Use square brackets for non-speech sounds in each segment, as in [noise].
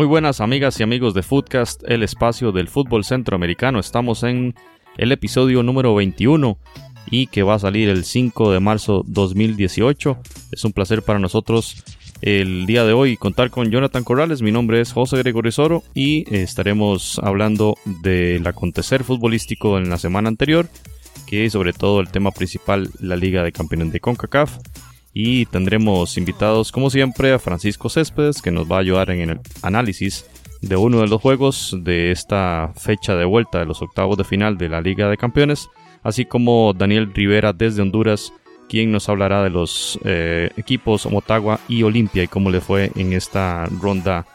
Muy buenas amigas y amigos de Footcast, el espacio del fútbol centroamericano. Estamos en el episodio número 21 y que va a salir el 5 de marzo 2018. Es un placer para nosotros el día de hoy contar con Jonathan Corrales. Mi nombre es José Gregorio Soro y eh, estaremos hablando del acontecer futbolístico en la semana anterior, que sobre todo el tema principal, la Liga de Campeones de CONCACAF. Y tendremos invitados, como siempre, a Francisco Céspedes, que nos va a ayudar en el análisis de uno de los juegos de esta fecha de vuelta de los octavos de final de la Liga de Campeones, así como Daniel Rivera desde Honduras, quien nos hablará de los eh, equipos Motagua y Olimpia y cómo le fue en esta ronda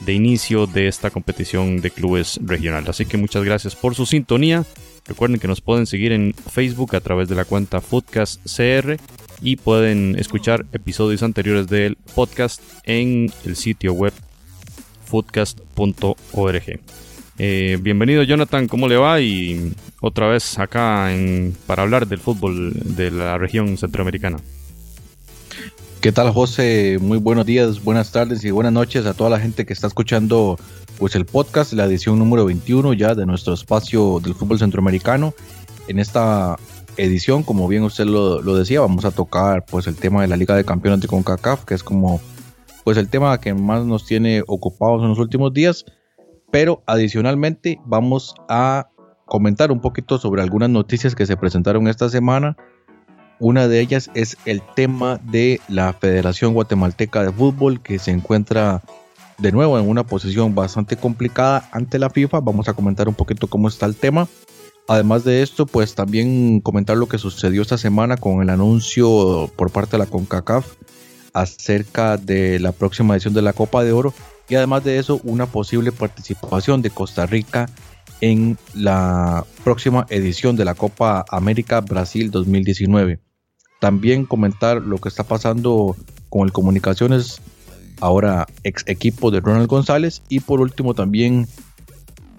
de inicio de esta competición de clubes regional. Así que muchas gracias por su sintonía. Recuerden que nos pueden seguir en Facebook a través de la cuenta Foodcast CR y pueden escuchar episodios anteriores del podcast en el sitio web foodcast.org. Eh, bienvenido Jonathan, ¿cómo le va? Y otra vez acá para hablar del fútbol de la región centroamericana. ¿Qué tal José? Muy buenos días, buenas tardes y buenas noches a toda la gente que está escuchando pues el podcast, la edición número 21 ya de nuestro espacio del fútbol centroamericano. En esta edición, como bien usted lo, lo decía, vamos a tocar pues el tema de la Liga de Campeones de CONCACAF, que es como pues el tema que más nos tiene ocupados en los últimos días, pero adicionalmente vamos a comentar un poquito sobre algunas noticias que se presentaron esta semana. Una de ellas es el tema de la Federación Guatemalteca de Fútbol que se encuentra de nuevo en una posición bastante complicada ante la FIFA. Vamos a comentar un poquito cómo está el tema. Además de esto, pues también comentar lo que sucedió esta semana con el anuncio por parte de la CONCACAF acerca de la próxima edición de la Copa de Oro y además de eso una posible participación de Costa Rica en la próxima edición de la Copa América Brasil 2019. También comentar lo que está pasando con el Comunicaciones, ahora ex equipo de Ronald González y por último también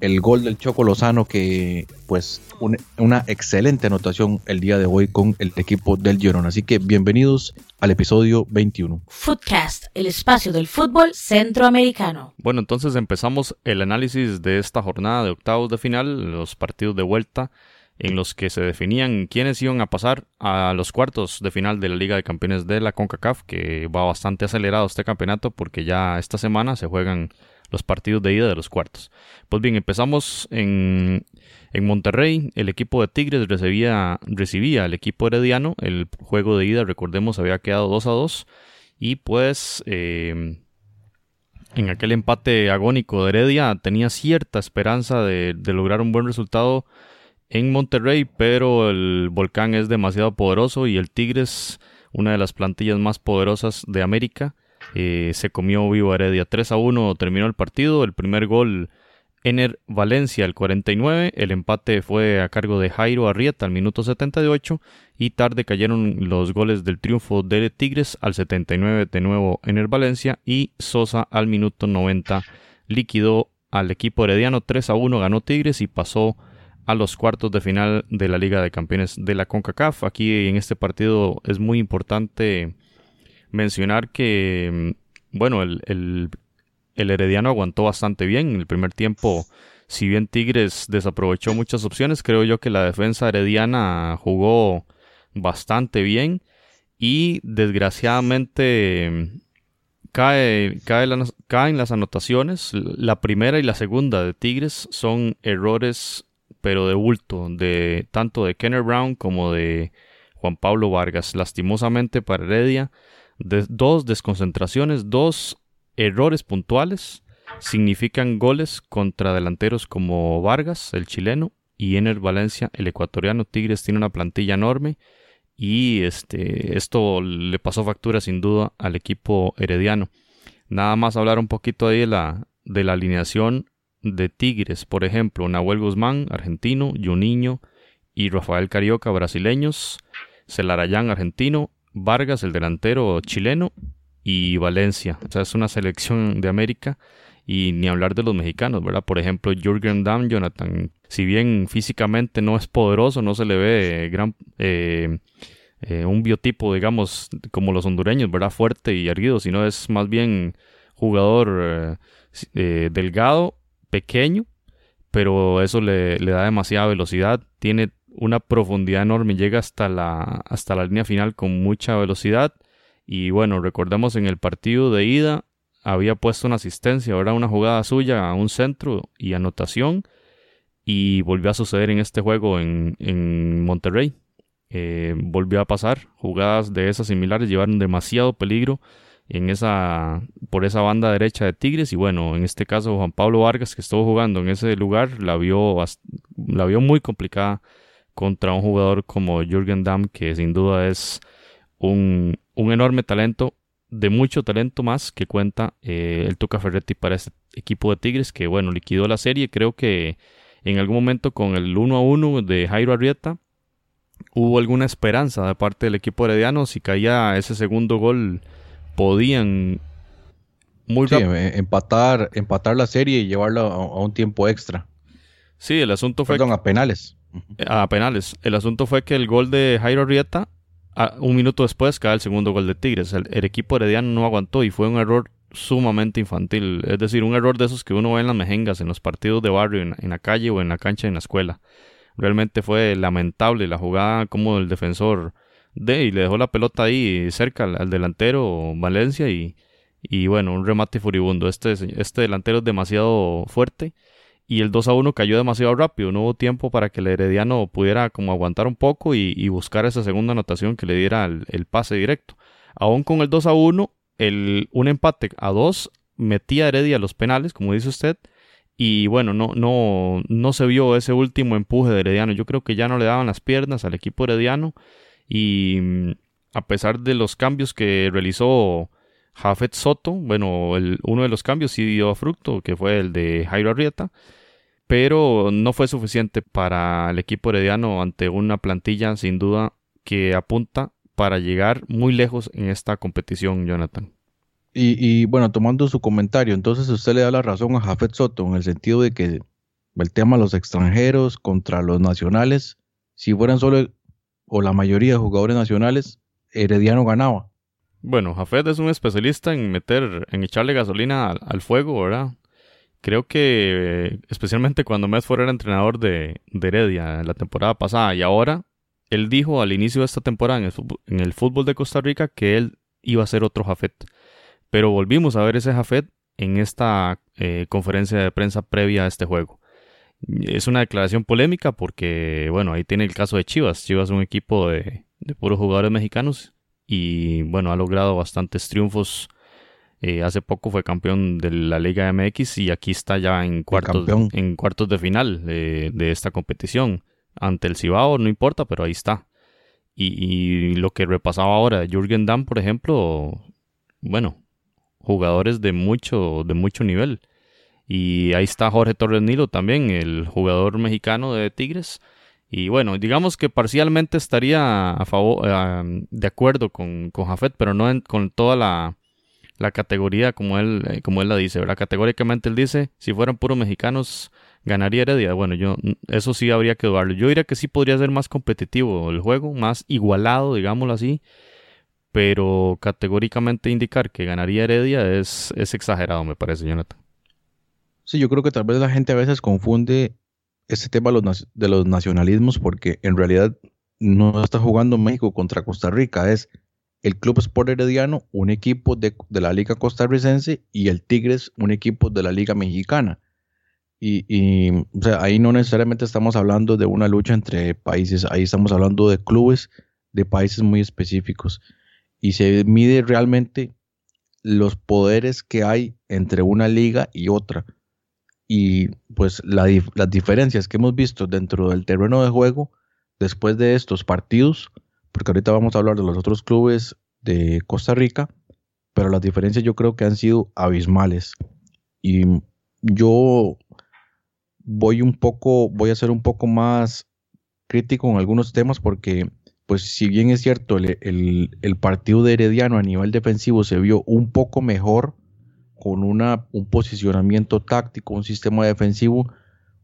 el gol del Choco Lozano que pues un- una excelente anotación el día de hoy con el equipo del Girona. Así que bienvenidos al episodio 21. Footcast, el espacio del fútbol centroamericano. Bueno, entonces empezamos el análisis de esta jornada de octavos de final, los partidos de vuelta en los que se definían quiénes iban a pasar a los cuartos de final de la Liga de Campeones de la CONCACAF, que va bastante acelerado este campeonato porque ya esta semana se juegan los partidos de ida de los cuartos. Pues bien, empezamos en, en Monterrey. El equipo de Tigres recibía, recibía al equipo herediano. El juego de ida, recordemos, había quedado 2 a 2. Y pues eh, en aquel empate agónico de Heredia tenía cierta esperanza de, de lograr un buen resultado en Monterrey, pero el volcán es demasiado poderoso y el Tigres, una de las plantillas más poderosas de América, eh, se comió vivo Heredia. 3 a 1 terminó el partido. El primer gol, Ener Valencia, al 49. El empate fue a cargo de Jairo Arrieta al minuto 78. Y tarde cayeron los goles del triunfo de Tigres al 79 de nuevo Ener Valencia. Y Sosa al minuto 90 liquidó al equipo herediano 3 a 1. Ganó Tigres y pasó a los cuartos de final de la Liga de Campeones de la CONCACAF. Aquí en este partido es muy importante mencionar que, mm, bueno, el, el, el Herediano aguantó bastante bien. En el primer tiempo, si bien Tigres desaprovechó muchas opciones, creo yo que la defensa herediana jugó bastante bien y desgraciadamente cae, cae caen las anotaciones. La primera y la segunda de Tigres son errores, pero de bulto, de tanto de Kenner Brown como de Juan Pablo Vargas. Lastimosamente para Heredia, dos desconcentraciones, dos errores puntuales significan goles contra delanteros como Vargas, el chileno, y Ener Valencia, el ecuatoriano. Tigres tiene una plantilla enorme y este, esto le pasó factura sin duda al equipo herediano. Nada más hablar un poquito ahí de la, de la alineación de Tigres, por ejemplo, Nahuel Guzmán, argentino, Juninho y Rafael Carioca, brasileños, Celarayán, argentino, Vargas, el delantero chileno, y Valencia. O sea, es una selección de América y ni hablar de los mexicanos, ¿verdad? Por ejemplo, Jürgen Damm, Jonathan, si bien físicamente no es poderoso, no se le ve gran, eh, eh, un biotipo, digamos, como los hondureños, ¿verdad? Fuerte y erguido, sino es más bien jugador eh, delgado, pequeño, pero eso le, le da demasiada velocidad, tiene una profundidad enorme, llega hasta la, hasta la línea final con mucha velocidad. Y bueno, recordemos en el partido de ida había puesto una asistencia, ahora una jugada suya a un centro y anotación. Y volvió a suceder en este juego en, en Monterrey. Eh, volvió a pasar. Jugadas de esas similares llevaron demasiado peligro en esa, por esa banda derecha de Tigres. Y bueno, en este caso Juan Pablo Vargas, que estuvo jugando en ese lugar, la vio, la vio muy complicada contra un jugador como Jürgen Damm, que sin duda es un, un enorme talento, de mucho talento más que cuenta eh, el Tuca Ferretti para este equipo de Tigres, que bueno, liquidó la serie. Creo que en algún momento con el 1 a 1 de Jairo Arrieta hubo alguna esperanza de parte del equipo herediano. Si caía ese segundo gol, podían muy sí, empatar, empatar la serie y llevarla a, un tiempo extra. Sí, el asunto fue. Perdón, a penales. A penales. El asunto fue que el gol de Jairo Arrieta un minuto después cae el segundo gol de Tigres. El, equipo herediano no aguantó y fue un error sumamente infantil. Es decir, un error de esos que uno ve en las mejengas, en los partidos de barrio, en, la calle o en la cancha en la escuela. Realmente fue lamentable la jugada como el defensor de y le dejó la pelota ahí cerca al, delantero Valencia y, y, bueno, un remate furibundo. Este, este delantero es demasiado fuerte y el 2 a 1 cayó demasiado rápido. No hubo tiempo para que el Herediano pudiera como aguantar un poco y, buscar esa segunda anotación que le diera el, pase directo. Aún con el 2 a 1, el, un empate a 2 metía a Heredia los penales, como dice usted. Y bueno, no, no, no se vio ese último empuje de Herediano. Yo creo que ya no le daban las piernas al equipo Herediano. Y mm, a pesar de los cambios que realizó Jafet Soto, bueno, el, uno de los cambios sí dio fruto, que fue el de Jairo Arrieta, pero no fue suficiente para el equipo herediano ante una plantilla sin duda que apunta para llegar muy lejos en esta competición, Jonathan. Y, bueno, tomando su comentario, entonces usted le da la razón a Jafet Soto en el sentido de que el tema de los extranjeros contra los nacionales, si fueran solo o la mayoría de jugadores nacionales, Herediano ganaba. Bueno, Jafet es un especialista en meter, en echarle gasolina al, fuego, ¿verdad? Creo que especialmente cuando Mesford era entrenador de, Heredia la temporada pasada y ahora, él dijo al inicio de esta temporada en el, fútbol, de Costa Rica que él iba a ser otro Jafet. Pero volvimos a ver ese Jafet en esta eh, conferencia de prensa previa a este juego. Es una declaración polémica porque, bueno, ahí tiene el caso de Chivas. Chivas es un equipo de, de puros jugadores mexicanos y bueno, ha logrado bastantes triunfos. Eh, hace poco fue campeón de la Liga MX y aquí está ya en cuartos, en cuartos de final de, esta competición. Ante el Cibao, no importa, pero ahí está. Y, lo que repasaba ahora, Jürgen Damm, por ejemplo, bueno, jugadores de mucho, de mucho nivel. Y ahí está Jorge Torres Nilo también, el jugador mexicano de Tigres, y bueno, digamos que parcialmente estaría a favor, eh, de acuerdo con, con Jafet, pero no con toda la, categoría como él, eh, como él la dice, ¿verdad? Categóricamente él dice, si fueran puros mexicanos, ganaría Heredia. Bueno, yo, eso sí habría que dudarlo. Yo diría que sí podría ser más competitivo el juego, más igualado, digámoslo así, pero categóricamente indicar que ganaría Heredia es, es exagerado, me parece, Jonathan. Sí, yo creo que tal vez la gente a veces confunde este tema de los, nacionalismos porque en realidad no está jugando México contra Costa Rica, es el Club Sport Herediano, un equipo de, la Liga Costarricense, y el Tigres, un equipo de la Liga Mexicana. Y, ahí no necesariamente estamos hablando de una lucha entre países, ahí estamos hablando de clubes de países muy específicos. Y se mide realmente los poderes que hay entre una liga y otra y pues las diferencias que hemos visto dentro del terreno de juego después de estos partidos, porque ahorita vamos a hablar de los otros clubes de Costa Rica, pero las diferencias yo creo que han sido abismales. Y yo voy un poco, voy a ser un poco más crítico en algunos temas porque, pues si bien es cierto, el, el partido de Herediano a nivel defensivo se vio un poco mejor con una, un posicionamiento táctico, un sistema defensivo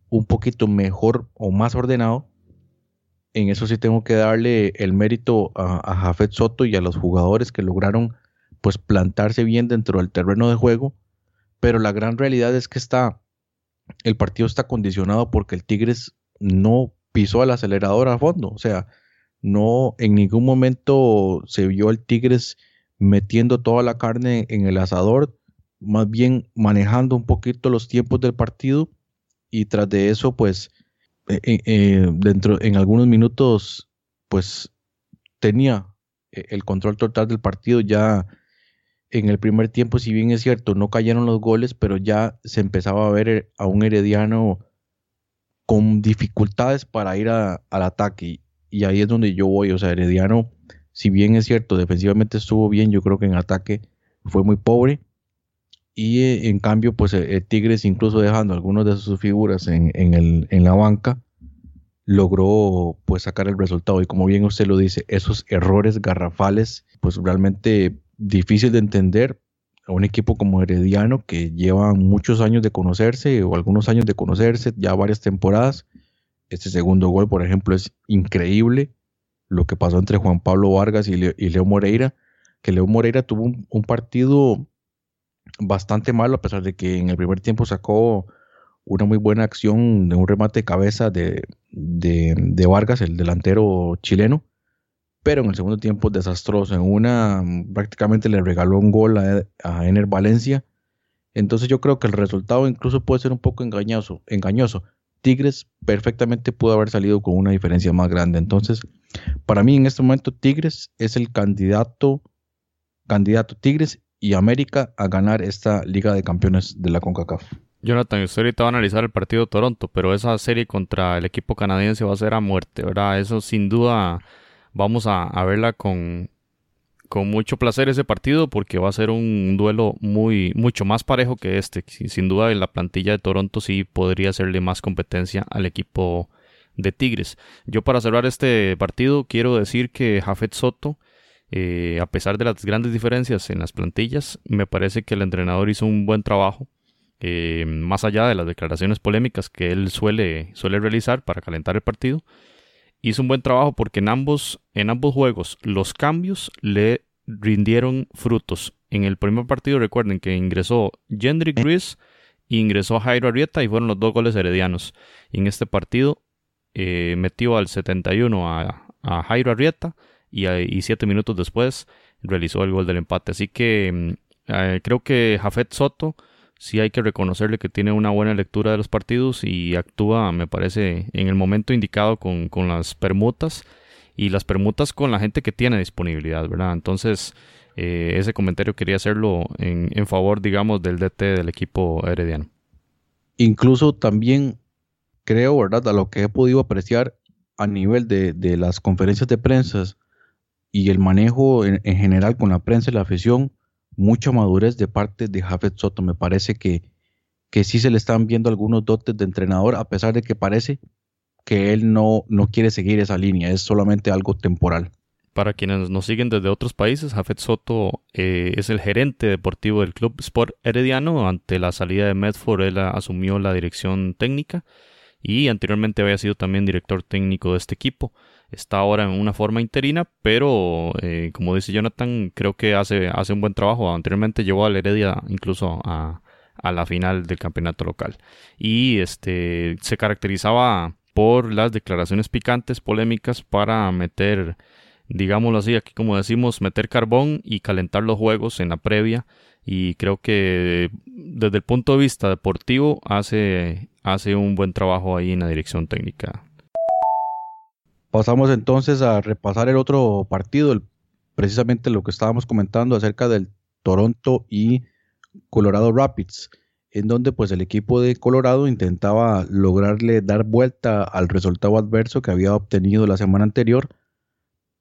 un poquito mejor o más ordenado. En eso sí tengo que darle el mérito a, Jafet Soto y a los jugadores que lograron pues plantarse bien dentro del terreno de juego. Pero la gran realidad es que está, el partido está condicionado porque el Tigres no pisó el acelerador a fondo. O sea, no en ningún momento se vio el Tigres metiendo toda la carne en el asador, más bien manejando un poquito los tiempos del partido y tras de eso, pues, eh, eh, eh, dentro, en algunos minutos, pues, tenía el control total del partido ya en el primer tiempo, si bien es cierto, no cayeron los goles, pero ya se empezaba a ver a un Herediano con dificultades para ir al ataque. Y, ahí es donde yo voy. O sea, Herediano, si bien es cierto, defensivamente estuvo bien, yo creo que en ataque fue muy pobre. Y eh, en cambio, pues eh, Tigres, incluso dejando algunas de sus figuras en, el, en la banca, logró pues sacar el resultado. Y como bien usted lo dice, esos errores garrafales, pues realmente difícil de entender a un equipo como Herediano que lleva muchos años de conocerse o algunos años de conocerse, ya varias temporadas. Este segundo gol, por ejemplo, es increíble lo que pasó entre Juan Pablo Vargas y, Leo Moreira, que Leo Moreira tuvo un, partido bastante malo, a pesar de que en el primer tiempo sacó una muy buena acción de un remate de cabeza de, de Vargas, el delantero chileno pero en el segundo tiempo desastroso. En una prácticamente le regaló un gol a, Ener Valencia. Entonces yo creo que el resultado incluso puede ser un poco engañoso. engañoso. Tigres perfectamente pudo haber salido con una diferencia más grande. Entonces, para mí en este momento Tigres es el candidato, candidato Tigres y América a ganar esta Liga de Campeones de la CONCACAF. Jonathan, usted ahorita va a analizar el partido de Toronto, pero esa serie contra el equipo canadiense va a ser a muerte, ¿verdad? Eso sin duda vamos a, verla con, con mucho placer ese partido porque va a ser un duelo muy mucho más parejo que este. Sin duda la plantilla de Toronto sí podría hacerle más competencia al equipo de Tigres. Yo para cerrar este partido quiero decir que Jafet Soto, eh, a pesar de las grandes diferencias en las plantillas, me parece que el entrenador hizo un buen trabajo. Eh, más allá de las declaraciones polémicas que él suele, suele realizar para calentar el partido, hizo un buen trabajo porque en ambos, en ambos juegos los cambios le rindieron frutos. En el primer partido recuerden que ingresó Jendrik Gris e ingresó Jairo Arrieta y fueron los dos goles heredianos. Y en este partido eh, metió al 71 a, a Jairo Arrieta y, y, siete minutos después realizó el gol del empate. Así que mm, eh, creo que Jafet Soto sí hay que reconocerle que tiene una buena lectura de los partidos y actúa, me parece, en el momento indicado con, las permutas y las permutas con la gente que tiene disponibilidad, ¿verdad? Entonces, eh, ese comentario quería hacerlo en, en, favor, digamos, del DT del equipo herediano. Incluso también creo, ¿verdad? A lo que he podido apreciar a nivel de, de las conferencias de prensa y el manejo en, en general con la prensa y la afición, mucha madurez de parte de Jafet Soto. Me parece que, que sí se le están viendo algunos dotes de entrenador, a pesar de que parece que él no, no quiere seguir esa línea, es solamente algo temporal. Para quienes nos siguen desde otros países, Jafet Soto eh, es el gerente deportivo del Club Sport Herediano. Ante la salida de Medford, él asumió la dirección técnica y anteriormente había sido también director técnico de este equipo está ahora en una forma interina, pero eh, como dice Jonathan, creo que hace, hace un buen trabajo. Anteriormente llevó al Heredia incluso a, a la final del campeonato local. Y este se caracterizaba por las declaraciones picantes, polémicas, para meter, digámoslo así, aquí como decimos, meter carbón y calentar los juegos en la previa. Y creo que desde el punto de vista deportivo hace, hace un buen trabajo ahí en la dirección técnica Pasamos entonces a repasar el otro partido, precisamente lo que estábamos comentando acerca del Toronto y Colorado Rapids, en donde pues el equipo de Colorado intentaba lograrle dar vuelta al resultado adverso que había obtenido la semana anterior,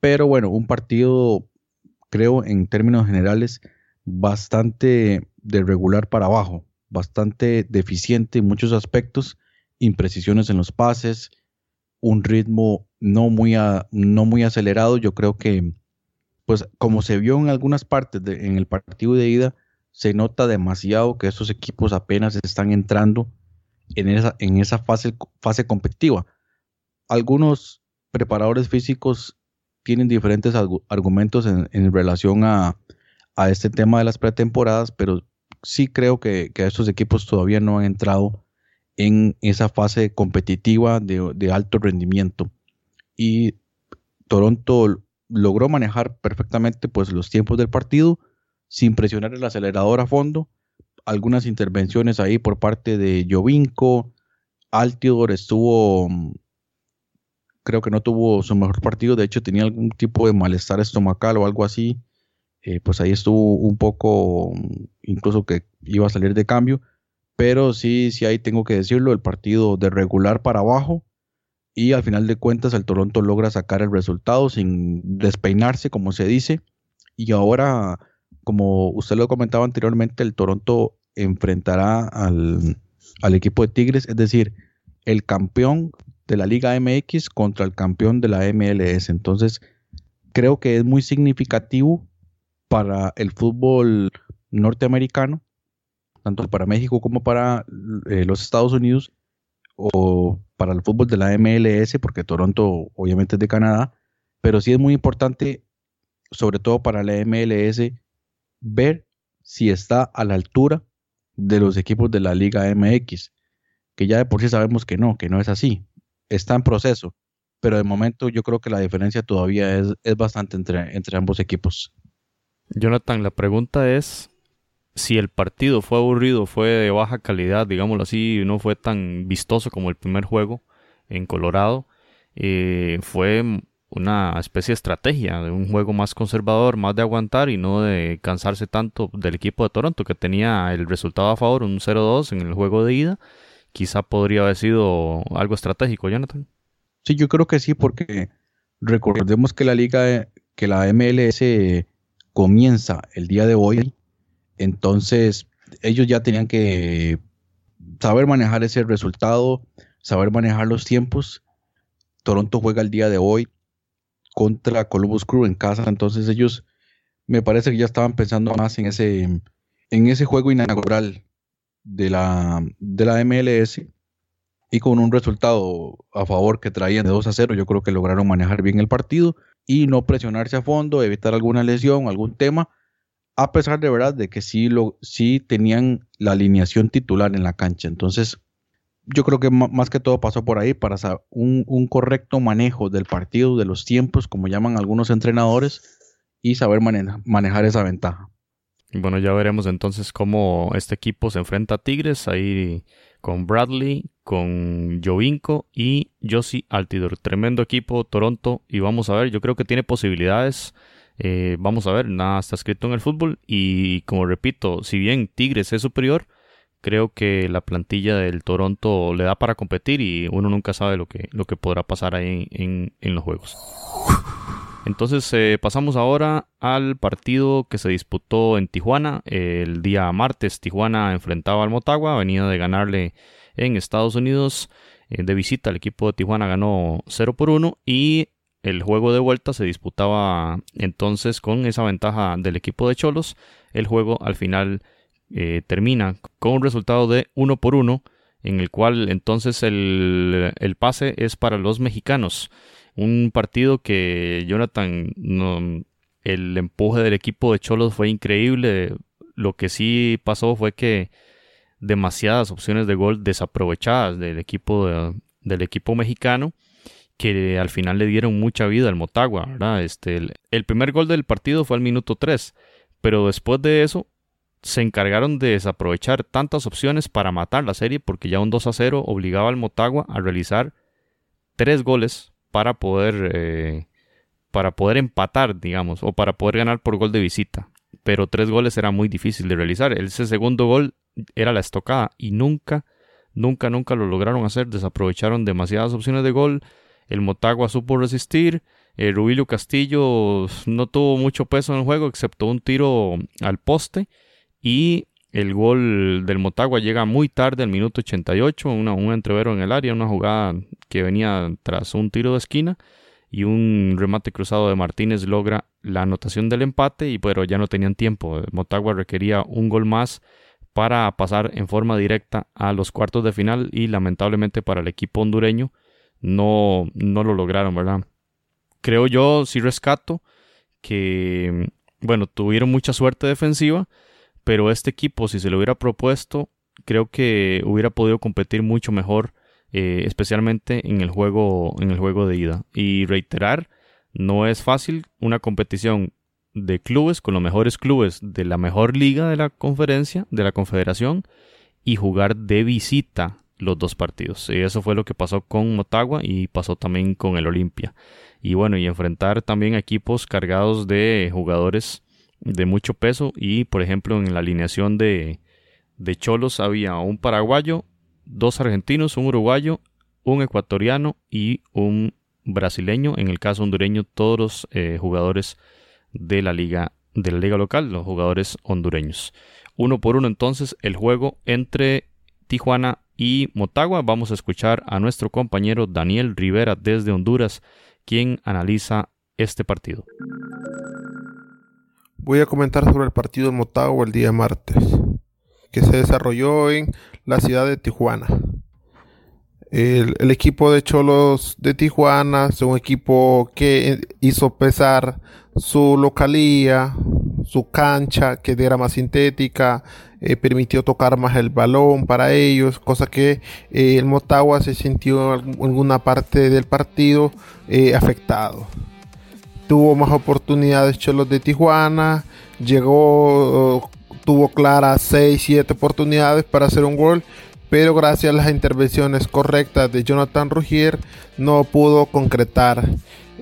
Pero bueno, un partido, creo, en términos generales, bastante de regular para abajo, bastante deficiente en muchos aspectos, imprecisiones en los pases, un ritmo no muy, no muy acelerado. Yo creo que, pues como se vio en algunas partes en el partido de ida, se nota demasiado que estos equipos apenas están entrando en esa, en esa fase, fase competitiva. Algunos preparadores físicos tienen diferentes argumentos en, relación a, este tema de las pretemporadas, pero sí creo que, estos equipos todavía no han entrado en esa fase competitiva de, alto rendimiento. Y Toronto logró manejar perfectamente pues, los tiempos del partido sin presionar el acelerador a fondo. Algunas intervenciones ahí por parte de Jovinko. Altidor estuvo creo que no tuvo su mejor partido, de hecho tenía algún tipo de malestar estomacal o algo así, eh, pues ahí estuvo un poco, incluso que iba a salir de cambio, pero sí, sí ahí tengo que decirlo, el partido de regular para abajo y al final de cuentas el Toronto logra sacar el resultado sin despeinarse, como se dice, y ahora, como usted lo comentaba anteriormente, el Toronto enfrentará al, al equipo de Tigres, es decir, el campeón de la Liga MX contra el campeón de la MLS. Entonces, creo que es muy significativo para el fútbol norteamericano, tanto para México como para eh, los Estados Unidos, o para el fútbol de la MLS, porque Toronto obviamente es de Canadá, pero sí es muy importante, sobre todo para la MLS, ver si está a la altura de los equipos de la Liga MX, que ya de por sí sabemos que no, que no es así está en proceso, pero de momento yo creo que la diferencia todavía es, bastante entre, entre ambos equipos. Jonathan, la pregunta es si el partido fue aburrido, fue de baja calidad, digámoslo así, no fue tan vistoso como el primer juego en Colorado, eh, fue una especie de estrategia de un juego más conservador, más de aguantar y no de cansarse tanto del equipo de Toronto que tenía el resultado a favor, un 0-2 en el juego de ida quizá podría haber sido algo estratégico, Jonathan. Sí, yo creo que sí, porque recordemos que la liga, que la MLS comienza el día de hoy, entonces ellos ya tenían que saber manejar ese resultado, saber manejar los tiempos. Toronto juega el día de hoy contra Columbus Crew en casa, entonces ellos me parece que ya estaban pensando más en ese en ese juego inaugural de la, de la MLS y con un resultado a favor que traían de 2 a 0, yo creo que lograron manejar bien el partido y no presionarse a fondo, evitar alguna lesión, algún tema, a pesar de verdad de que sí, lo, sí tenían la alineación titular en la cancha. Entonces, yo creo que más que todo pasó por ahí para un, un correcto manejo del partido, de los tiempos, como llaman algunos entrenadores, y saber manejar esa ventaja. Bueno, ya veremos entonces cómo este equipo se enfrenta a Tigres, ahí con Bradley, con Jovinko y Josie Altidor. Tremendo equipo, Toronto, y vamos a ver, yo creo que tiene posibilidades. Eh, vamos a ver, nada está escrito en el fútbol y como repito, si bien Tigres es superior, creo que la plantilla del Toronto le da para competir y uno nunca sabe lo que, lo que podrá pasar ahí en, en los juegos. Entonces eh, pasamos ahora al partido que se disputó en Tijuana. El día martes Tijuana enfrentaba al Motagua, venía de ganarle en Estados Unidos eh, de visita. El equipo de Tijuana ganó 0 por 1 y el juego de vuelta se disputaba entonces con esa ventaja del equipo de Cholos. El juego al final eh, termina con un resultado de 1 por 1 en el cual entonces el, el pase es para los mexicanos. Un partido que Jonathan, el empuje del equipo de Cholos fue increíble. Lo que sí pasó fue que demasiadas opciones de gol desaprovechadas del equipo, del equipo mexicano que al final le dieron mucha vida al Motagua, ¿verdad? Este, el, primer gol del partido fue al minuto 3, pero después de eso se encargaron de desaprovechar tantas opciones para matar la serie porque ya un 2 a 0 obligaba al Motagua a realizar tres goles para poder, eh, para poder empatar, digamos, o para poder ganar por gol de visita. Pero tres goles era muy difícil de realizar. Ese segundo gol era la estocada y nunca, nunca, nunca lo lograron hacer. Desaprovecharon demasiadas opciones de gol. El Motagua supo resistir. Eh, Rubilio Castillo no tuvo mucho peso en el juego, excepto un tiro al poste. Y el gol del Motagua llega muy tarde, al minuto 88, un entrevero en el área, una jugada que venía tras un tiro de esquina y un remate cruzado de Martínez logra la anotación del empate, y pero ya no tenían tiempo. Motagua requería un gol más para pasar en forma directa a los cuartos de final y lamentablemente para el equipo hondureño no, no lo lograron, ¿verdad? Creo yo, sí rescato que, bueno, tuvieron mucha suerte defensiva, pero este equipo, si se lo hubiera propuesto, creo que hubiera podido competir mucho mejor, eh, especialmente en el juego, en el juego de ida. Y reiterar, no es fácil una competición de clubes con los mejores clubes de la mejor liga de la conferencia, de la confederación, y jugar de visita los dos partidos. Y eso fue lo que pasó con Motagua y pasó también con el Olimpia. Y bueno, y enfrentar también equipos cargados de jugadores de mucho peso. Y por ejemplo, en la alineación de, de Cholos había un paraguayo, dos argentinos, un uruguayo, un ecuatoriano y un brasileño. En el caso hondureño, todos los eh, jugadores de la liga de la liga local, los jugadores hondureños. Uno por uno entonces el juego entre Tijuana y Motagua. Vamos a escuchar a nuestro compañero Daniel Rivera desde Honduras, quien analiza este partido. Voy a comentar sobre el partido de Motagua el día martes, que se desarrolló en la ciudad de Tijuana. El, el, equipo de Cholos de Tijuana es un equipo que hizo pesar su localía, su cancha que era más sintética, eh, permitió tocar más el balón para ellos, cosa que eh, el Motagua se sintió en alguna parte del partido eh, afectado. Tuvo más oportunidades Cholos de Tijuana, llegó, tuvo claras 6, 7 oportunidades para hacer un gol, pero gracias a las intervenciones correctas de Jonathan Rugier no pudo concretar.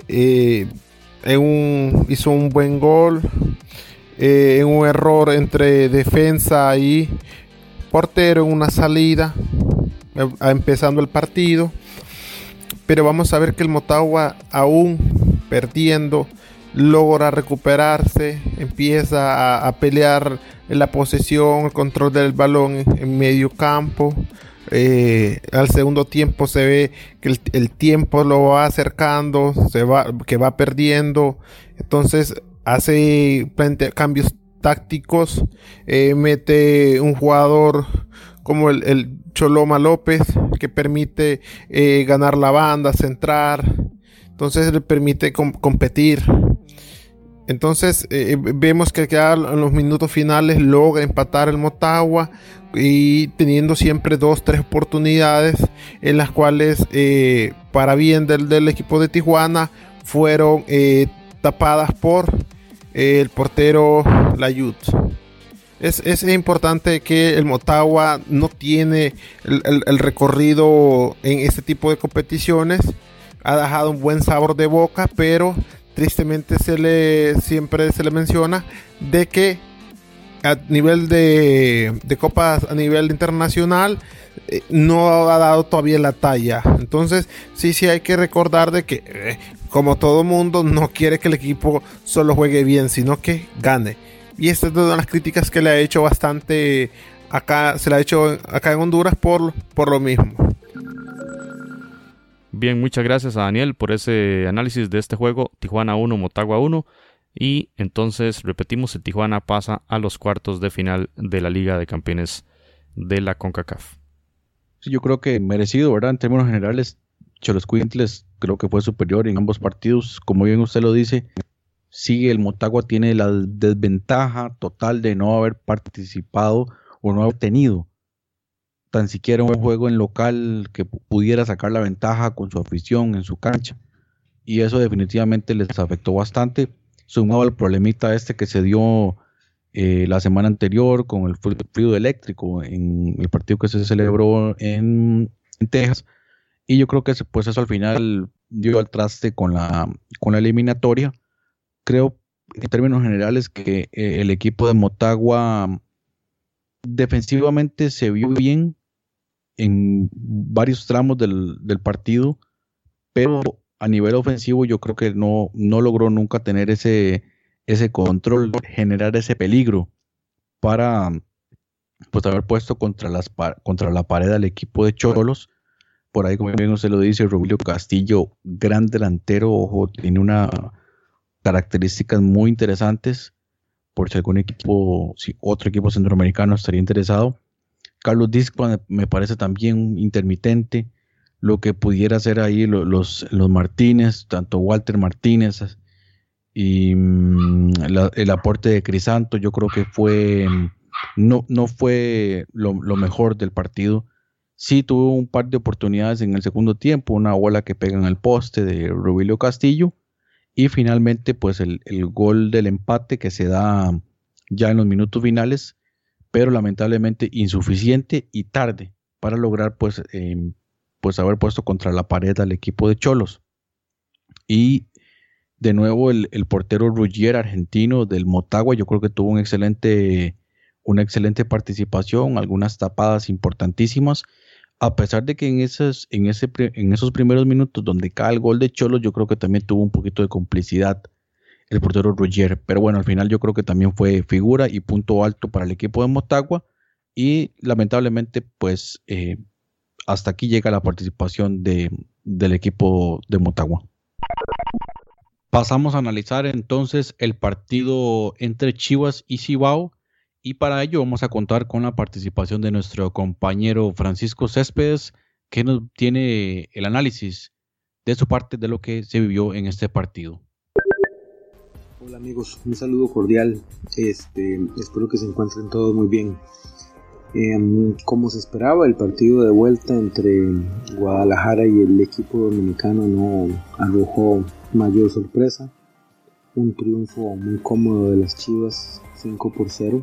hizo un buen gol, en eh, un error entre defensa y portero en una salida, eh, empezando el partido. Pero vamos a ver que el Motagua, aún perdiendo, logra recuperarse, empieza a, pelear en la posesión, el control del balón en, medio campo. Eh, al segundo tiempo se ve que el, el, tiempo lo va acercando, se va, que va perdiendo. Entonces hace cambios tácticos, eh, mete un jugador como el, Choloma López que permite eh, ganar la banda, centrar, entonces le permite competir. Entonces eh, vemos que ya en los minutos finales logra empatar el Motagua y teniendo siempre dos, tres oportunidades en las cuales para bien del, del, equipo de Tijuana fueron tapadas por el portero Layut. Es, es, importante que el Motagua no tiene el, recorrido en este tipo de competiciones. Ha dejado un buen sabor de boca, pero tristemente se le siempre se le menciona de que a nivel de, de copas a nivel internacional eh, no ha dado todavía la talla. Entonces, sí, sí hay que recordar de que, eh, como todo mundo, no quiere que el equipo solo juegue bien, sino que gane. Y esta es una de las críticas que le ha hecho bastante acá, se le ha hecho acá en Honduras por, por lo mismo. Bien, muchas gracias a Daniel por ese análisis de este juego, Tijuana 1, Motagua 1. Y entonces, repetimos, el Tijuana pasa a los cuartos de final de la Liga de Campeones de la CONCACAF yo creo que merecido, ¿verdad? En términos generales, Cholos Quintles creo que fue superior en ambos partidos. Como bien usted lo dice, sigue el Motagua tiene la desventaja total de no haber participado o no haber tenido tan siquiera un juego en local que pudiera sacar la ventaja con su afición en su cancha. Y eso definitivamente les afectó bastante, sumado al problemita este que se dio eh, la semana anterior con el fluido eléctrico en el partido que se celebró en, Texas. Y yo creo que pues eso al final dio al traste con la, con la eliminatoria. Creo en términos generales que eh, el equipo de Motagua defensivamente se vio bien en varios tramos del, del partido, pero a nivel ofensivo yo creo que no, no logró nunca tener ese, ese control, generar ese peligro para pues haber puesto contra, las, contra la pared al equipo de Cholos. Por ahí, como bien usted lo dice, Rubilio Castillo, gran delantero, ojo, tiene una características muy interesantes. Por si algún equipo, si otro equipo centroamericano estaría interesado. Carlos Disco me parece también intermitente. Lo que pudiera hacer ahí los, los Martínez, tanto Walter Martínez y mm, el aporte de Crisanto, yo creo que fue no, no fue lo, mejor del partido. Sí tuvo un par de oportunidades en el segundo tiempo, una bola que pega en el poste de Rubilio Castillo y finalmente pues el, gol del empate que se da ya en los minutos finales, pero lamentablemente insuficiente y tarde para lograr pues, em, pues haber puesto contra la pared al equipo de Cholos. Y de nuevo el, el portero Ruggier argentino del Motagua, yo creo que tuvo un excelente una excelente participación, algunas tapadas importantísimas, a pesar de que en, esos, en, ese, en esos primeros minutos donde cae el gol de Cholo, yo creo que también tuvo un poquito de complicidad el portero Roger, pero bueno, al final yo creo que también fue figura y punto alto para el equipo de Motagua. Y lamentablemente pues eh, hasta aquí llega la participación de, del equipo de Motagua. Pasamos a analizar entonces el partido entre Chivas y Cibao y para ello vamos a contar con la participación de nuestro compañero Francisco Céspedes, que nos tiene el análisis de su parte de lo que se vivió en este partido. Hola amigos, un saludo cordial. Este, espero que se encuentren todos muy bien. Em, como se esperaba, el partido de vuelta entre Guadalajara y el equipo dominicano no arrojó mayor sorpresa. Un triunfo muy cómodo de las Chivas, 5 por 0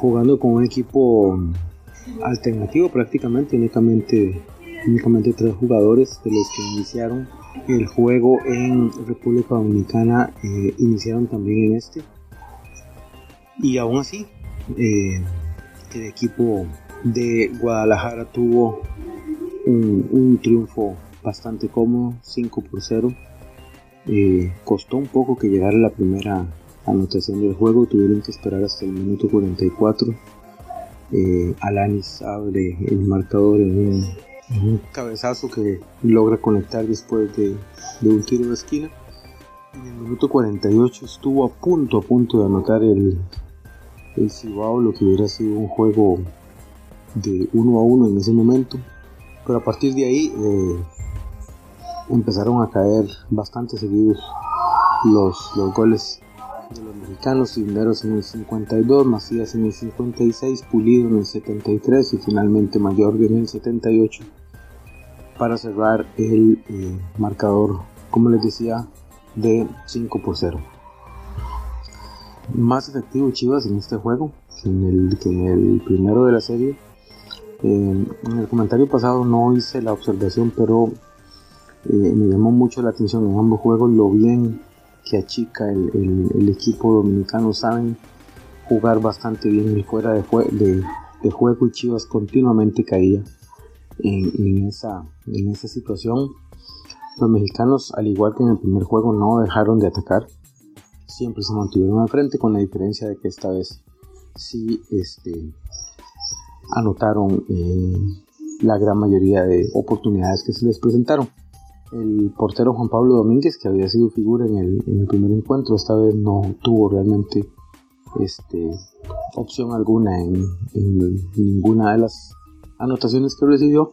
jugando con un equipo alternativo prácticamente, únicamente, únicamente tres jugadores de los que iniciaron el juego en República Dominicana eh, iniciaron también en este. Y aún así, eh, el equipo de Guadalajara tuvo un, un triunfo bastante cómodo, 5 por 0. Eh, costó un poco que llegara la primera anotación del juego, tuvieron que esperar hasta el minuto 44. Eh, Alanis abre el marcador en un, cabezazo que logra conectar después de, un tiro de esquina. En el minuto 48 estuvo a punto, a punto de anotar el, el Cibao, lo que hubiera sido un juego de 1 a 1 en ese momento. Pero a partir de ahí eh, empezaron a caer bastante seguidos los, los goles de los mexicanos, Cisneros en el 52, Macías en el 56, Pulido en el 73 y finalmente Mayor en el 78 para cerrar el eh, marcador, como les decía, de 5 por 0. Más efectivo Chivas en este juego que en el, que en el primero de la serie. en el comentario pasado no hice la observación, pero eh, me llamó mucho la atención en ambos juegos lo bien que achica el, equipo dominicano saben jugar bastante bien fuera de, de, juego y Chivas continuamente caía en, esa, en situación. Los mexicanos, al igual que en el primer juego, no dejaron de atacar. Siempre se mantuvieron al frente con la diferencia de que esta vez sí este, anotaron eh, la gran mayoría de oportunidades que se les presentaron el portero Juan Pablo Domínguez, que había sido figura en el, primer encuentro, esta vez no tuvo realmente este, opción alguna en, ninguna de las anotaciones que recibió.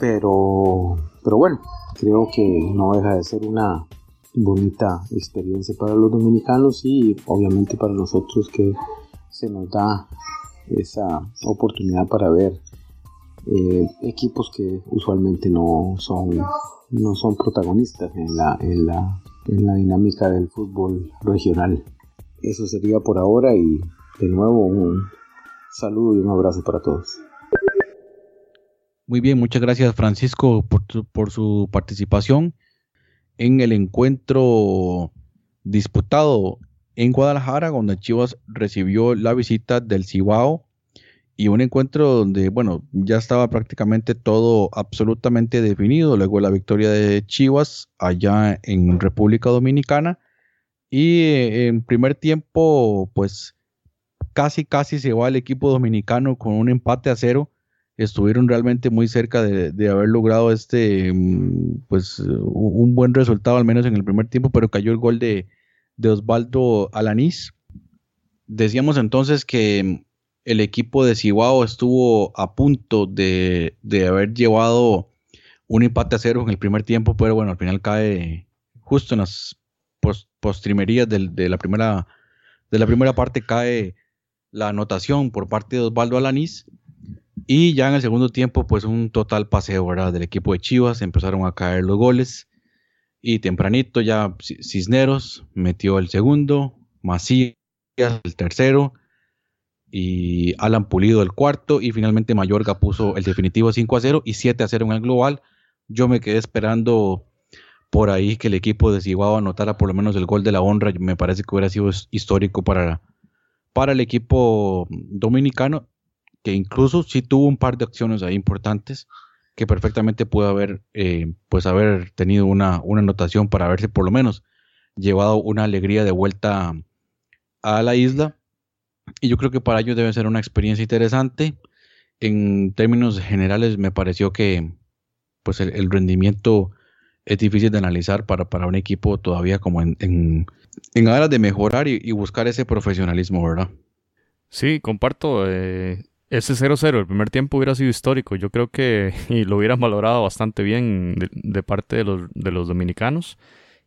Pero, pero bueno, creo que no deja de ser una bonita experiencia para los dominicanos y obviamente para nosotros que se nos da esa oportunidad para ver eh, equipos que usualmente no son no son protagonistas en la, en la, en la dinámica del fútbol regional. Eso sería por ahora y de nuevo un saludo y un abrazo para todos. Muy bien, muchas gracias Francisco por, por su participación en el encuentro disputado en Guadalajara, donde Chivas recibió la visita del Cibao y un encuentro donde, bueno, ya estaba prácticamente todo absolutamente definido, luego la victoria de Chivas allá en República Dominicana y eh, en primer tiempo, pues casi, casi se va el equipo dominicano con un empate a cero. Estuvieron realmente muy cerca de, haber logrado este, mm, pues, un buen resultado, al menos en el primer tiempo, pero cayó el gol de, de Osvaldo Alanís. Decíamos entonces que el equipo de Chihuahua estuvo a punto de, haber llevado un empate a cero en el primer tiempo, pero bueno, al final cae justo en las postrimerías de, la primera, de la primera parte cae la anotación por parte de Osvaldo Alanís. Y ya en el segundo tiempo, pues un total paseo ¿verdad? del equipo de Chivas, empezaron a caer los goles. Y tempranito ya Cisneros metió el segundo, Macías el tercero y Alan Pulido el cuarto y finalmente Mayorga puso el definitivo 5 a 0 y 7 a 0 en el global. Yo me quedé esperando por ahí que el equipo de anotara por lo menos el gol de la honra. Me parece que hubiera sido histórico para, para el equipo dominicano, que incluso sí tuvo un par de acciones ahí importantes que perfectamente pudo haber, eh, pues haber tenido una, una anotación para haberse por lo menos llevado una alegría de vuelta a la isla. Y yo creo que para ellos debe ser una experiencia interesante. En términos generales me pareció que pues el rendimiento es difícil de analizar para, para un equipo todavía como en, en, en aras de mejorar y, buscar ese profesionalismo, ¿verdad? Sí, comparto. Eh, ese 0-0, el primer tiempo hubiera sido histórico. Yo creo que [laughs] y lo hubieran valorado bastante bien de, parte de los, de los dominicanos.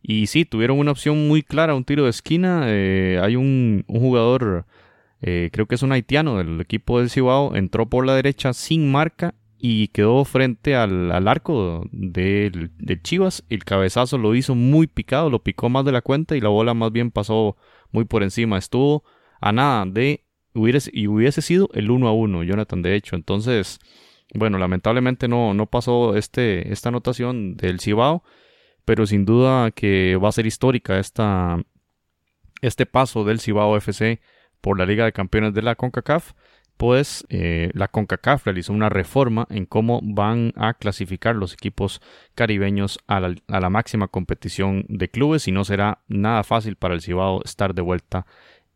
Y sí, tuvieron una opción muy clara, un tiro de esquina. Eh, hay un, un jugador, eh, creo que es un haitiano del equipo del Cibao, entró por la derecha sin marca y quedó frente al, arco del, Chivas. El cabezazo lo hizo muy picado, lo picó más de la cuenta y la bola más bien pasó muy por encima. Estuvo a nada de hubiese, y hubiese sido el 1 a 1, Jonathan, de hecho. Entonces, bueno, lamentablemente no, no pasó este, esta anotación del Cibao, pero sin duda que va a ser histórica esta, este paso del Cibao FC por la Liga de Campeones de la CONCACAF pues la CONCACAF realizó una reforma en cómo van a clasificar los equipos caribeños a la, máxima competición de clubes y no será nada fácil para el Cibao estar de vuelta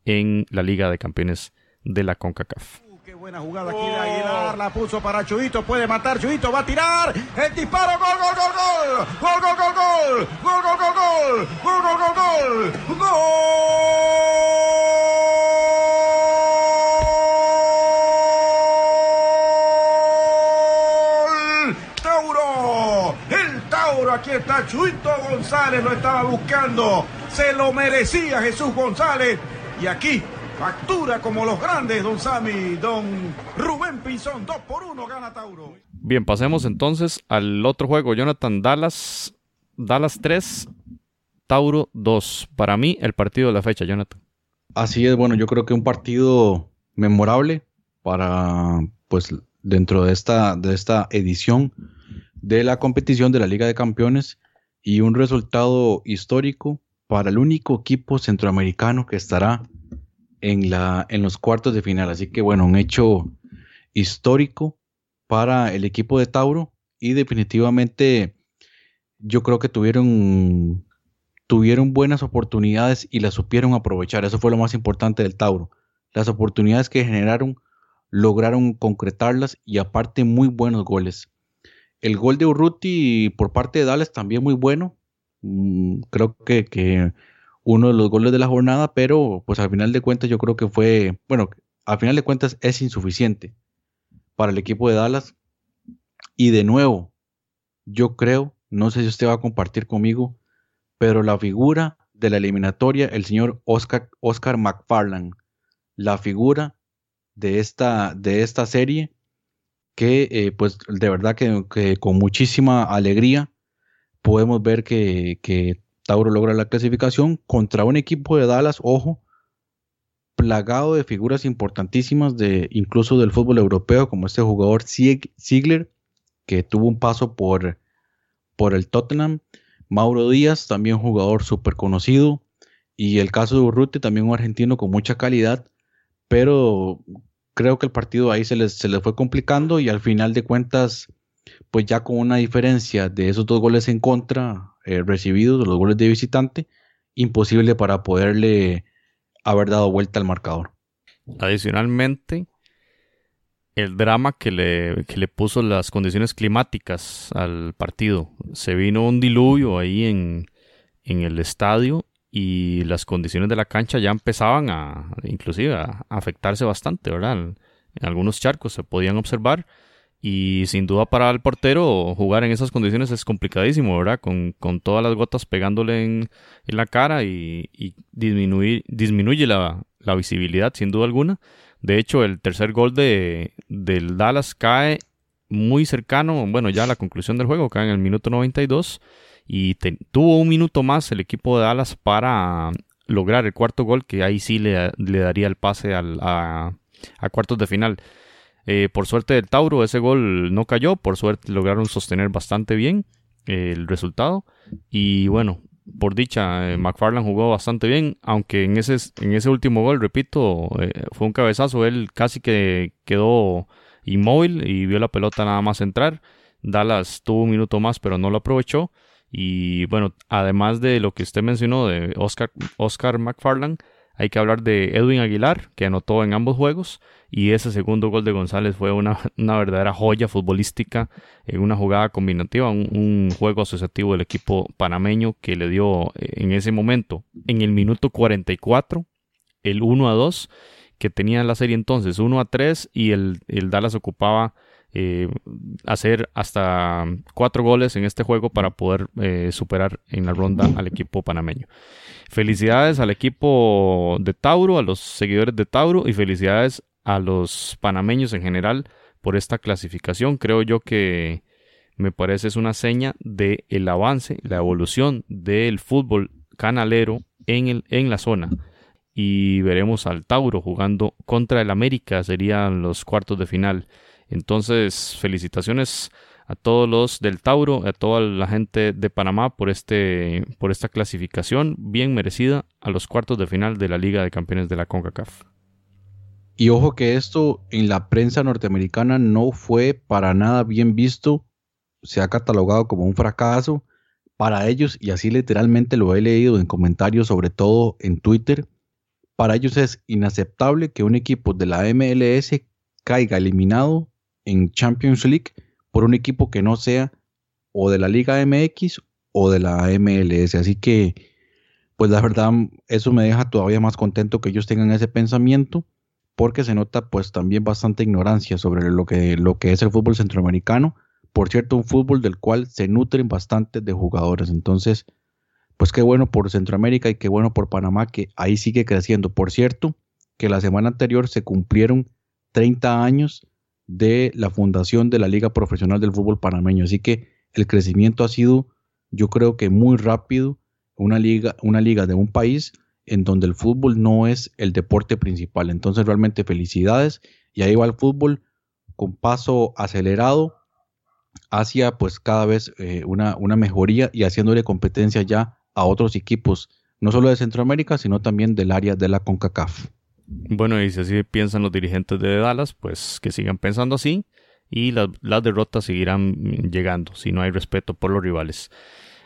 en la Liga de Campeones de la CONCACAF. Qué buena jugada aquí de Aguilar, la puso para Chuito, puede matar, Chuito va a tirar, el disparo, gol, gol, gol, gol, gol, gol, gol, gol, gol, gol, gol, gol, gol, gol, gol, gol, gol. Está Chuito González, lo estaba buscando, se lo merecía Jesús González. Y aquí factura como los grandes, don Sami, don Rubén Pinzón, 2 por 1 gana Tauro. Bien, pasemos entonces al otro juego, Jonathan Dallas, Dallas 3, Tauro 2. Para mí, el partido de la fecha, Jonathan. Así es, bueno, yo creo que un partido memorable para, pues, dentro de esta, de esta edición de la competición de la Liga de Campeones y un resultado histórico para el único equipo centroamericano que estará en, la, en los cuartos de final. Así que bueno, un hecho histórico para el equipo de Tauro y definitivamente yo creo que tuvieron, tuvieron buenas oportunidades y las supieron aprovechar. Eso fue lo más importante del Tauro. Las oportunidades que generaron lograron concretarlas y aparte muy buenos goles. El gol de Urruti por parte de Dallas también muy bueno. Mm, creo que, uno de los goles de la jornada, pero pues al final de cuentas yo creo que fue, bueno, al final de cuentas es insuficiente para el equipo de Dallas. Y de nuevo, yo creo, no sé si usted va a compartir conmigo, pero la figura de la eliminatoria, el señor Oscar, Oscar McFarland, la figura de esta, de esta serie, que eh, pues de verdad que, con muchísima alegría podemos ver que, Tauro logra la clasificación contra un equipo de Dallas, ojo, plagado de figuras importantísimas de incluso del fútbol europeo, como este jugador Ziegler, que tuvo un paso por, por el Tottenham, Mauro Díaz, también jugador súper conocido, y el caso de Urruti, también un argentino con mucha calidad, pero creo que el partido ahí se les, se les fue complicando y al final de cuentas, pues ya con una diferencia de esos dos goles en contra eh, recibidos, los goles de visitante, imposible para poderle haber dado vuelta al marcador. Adicionalmente, el drama que le, que le puso las condiciones climáticas al partido. Se vino un diluvio ahí en, en el estadio y las condiciones de la cancha ya empezaban a, inclusive, a afectarse bastante, ¿verdad? En algunos charcos se podían observar y sin duda para el portero jugar en esas condiciones es complicadísimo, ¿verdad? Con, todas las gotas pegándole en, la cara y, disminuir, disminuye la, la, visibilidad sin duda alguna. De hecho, el tercer gol de, del Dallas cae muy cercano, bueno, ya a la conclusión del juego, cae en el minuto 92 y tuvo un minuto más el equipo de Dallas para lograr el cuarto gol, que ahí sí le, daría el pase al, a, cuartos de final. Eh, por suerte del Tauro ese gol no cayó, por suerte lograron sostener bastante bien eh, el resultado y bueno, por dicha eh, McFarland jugó bastante bien, aunque en ese, en ese último gol, repito, fue un cabezazo, él casi que quedó inmóvil y vio la pelota nada más entrar. Dallas tuvo un minuto más pero no lo aprovechó y bueno, además de lo que usted mencionó de Oscar, Oscar McFarland, hay que hablar de Edwin Aguilar, que anotó en ambos juegos, y ese segundo gol de González fue una, [laughs] verdadera joya futbolística en una jugada combinativa, un, juego asociativo del equipo panameño que le dio eh, en ese momento, en el minuto 44, el 1 a 2, que tenía la serie entonces 1 a 3 y el, el Dallas ocupaba eh, hacer hasta cuatro goles en este juego para poder eh, superar en la ronda al equipo panameño. Felicidades al equipo de Tauro, a los seguidores de Tauro y felicidades a los panameños en general por esta clasificación. Creo yo que me parece es una seña de el avance, la evolución del fútbol canalero en, el, en la zona. Y veremos al Tauro jugando contra el América, serían los cuartos de final. Entonces, felicitaciones a todos los del Tauro, a toda la gente de Panamá por, este, por esta clasificación bien merecida a los cuartos de final de la Liga de Campeones de la CONCACAF. Y ojo que esto en la prensa norteamericana no fue para nada bien visto, se ha catalogado como un fracaso para ellos, y así literalmente lo he leído en comentarios, sobre todo en Twitter, para ellos es inaceptable que un equipo de la MLS caiga eliminado en Champions League por un equipo que no sea o de la Liga MX o de la MLS. Así que, pues la verdad, eso me deja todavía más contento que ellos tengan ese pensamiento, porque se nota pues también bastante ignorancia sobre lo que, lo que es el fútbol centroamericano. Por cierto, un fútbol del cual se nutren bastante de jugadores. Entonces, pues qué bueno por Centroamérica y qué bueno por Panamá que ahí sigue creciendo. Por cierto, que la semana anterior se cumplieron 30 años de la fundación de la Liga Profesional del Fútbol Panameño. Así que el crecimiento ha sido, yo creo que muy rápido, una liga, una liga de un país en donde el fútbol no es el deporte principal. Entonces realmente felicidades y ahí va el fútbol con paso acelerado hacia pues cada vez eh, una, una mejoría y haciéndole competencia ya a otros equipos, no solo de Centroamérica, sino también del área de la CONCACAF. Bueno, y si así piensan los dirigentes de Dallas, pues que sigan pensando así y las, derrotas seguirán llegando si no hay respeto por los rivales.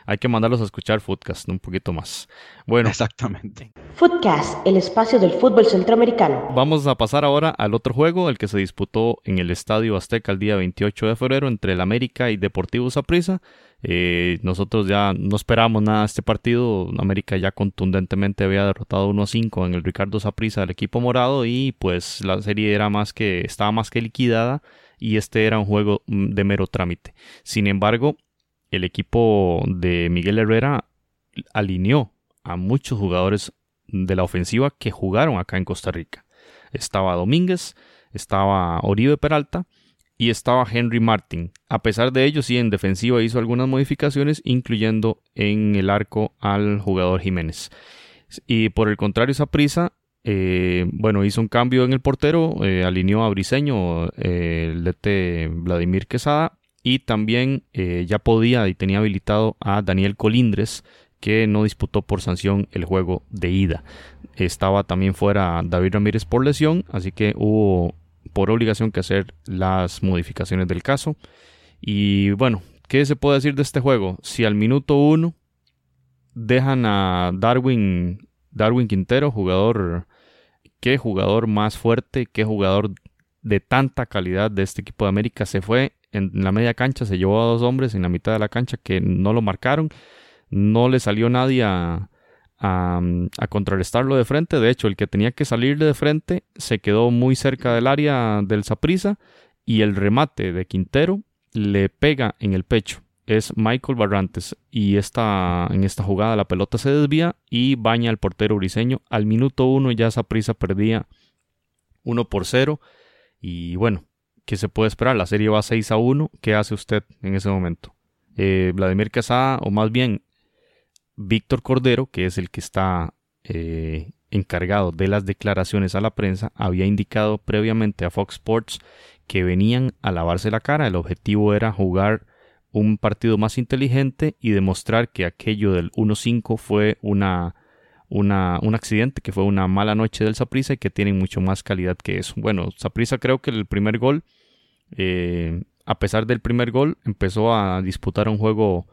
Hay que mandarlos a escuchar Footcast un poquito más. Bueno, exactamente. Footcast, el espacio del fútbol centroamericano. Vamos a pasar ahora al otro juego, el que se disputó en el Estadio Azteca el día 28 de febrero entre el América y Deportivo Saprissa. Eh, nosotros ya no esperábamos nada de este partido. América ya contundentemente había derrotado 1 a 5 en el Ricardo Saprissa al equipo morado y pues la serie era más que estaba más que liquidada y este era un juego mm, de mero trámite. Sin embargo, el equipo de Miguel Herrera alineó a muchos jugadores de la ofensiva que jugaron acá en Costa Rica. Estaba Domínguez, estaba Oribe Peralta y estaba Henry Martin. A pesar de ello, sí, en defensiva hizo algunas modificaciones, incluyendo en el arco al jugador Jiménez. Y por el contrario, esa prisa, eh, bueno, hizo un cambio en el portero, eh, alineó a Briseño, eh, el DT Vladimir Quesada, y también ya podía y tenía habilitado a Daniel Colindres, que no disputó por sanción el juego de ida. Estaba también fuera David Ramírez por lesión, así que hubo por obligación que hacer las modificaciones del caso. Y bueno, ¿qué se puede decir de este juego? Si al minuto uno dejan a Darwin, Darwin Quintero, jugador, qué jugador más fuerte, qué jugador de tanta calidad de este equipo de América, se fue en la media cancha, se llevó a dos hombres en la mitad de la cancha que no lo marcaron, no le salió nadie a, a, contrarrestarlo de frente. De hecho, el que tenía que salirle de frente se quedó muy cerca del área del Saprisa y el remate de Quintero le pega en el pecho. Es Michael Barrantes y esta, en esta jugada la pelota se desvía y baña al portero briseño. Al minuto uno ya Saprisa perdía 1 por 0 y bueno, ¿qué se puede esperar? La serie va 6 a 1. ¿Qué hace usted en ese momento? Eh, Vladimir Casada, o más bien Víctor Cordero, que es el que está eh, encargado de las declaraciones a la prensa, había indicado previamente a Fox Sports que venían a lavarse la cara. El objetivo era jugar un partido más inteligente y demostrar que aquello del 1-5 fue una, un accidente, que fue una mala noche del Saprisa y que tienen mucho más calidad que eso. Bueno, Saprisa creo que el primer gol, eh, a pesar del primer gol, empezó a disputar un juego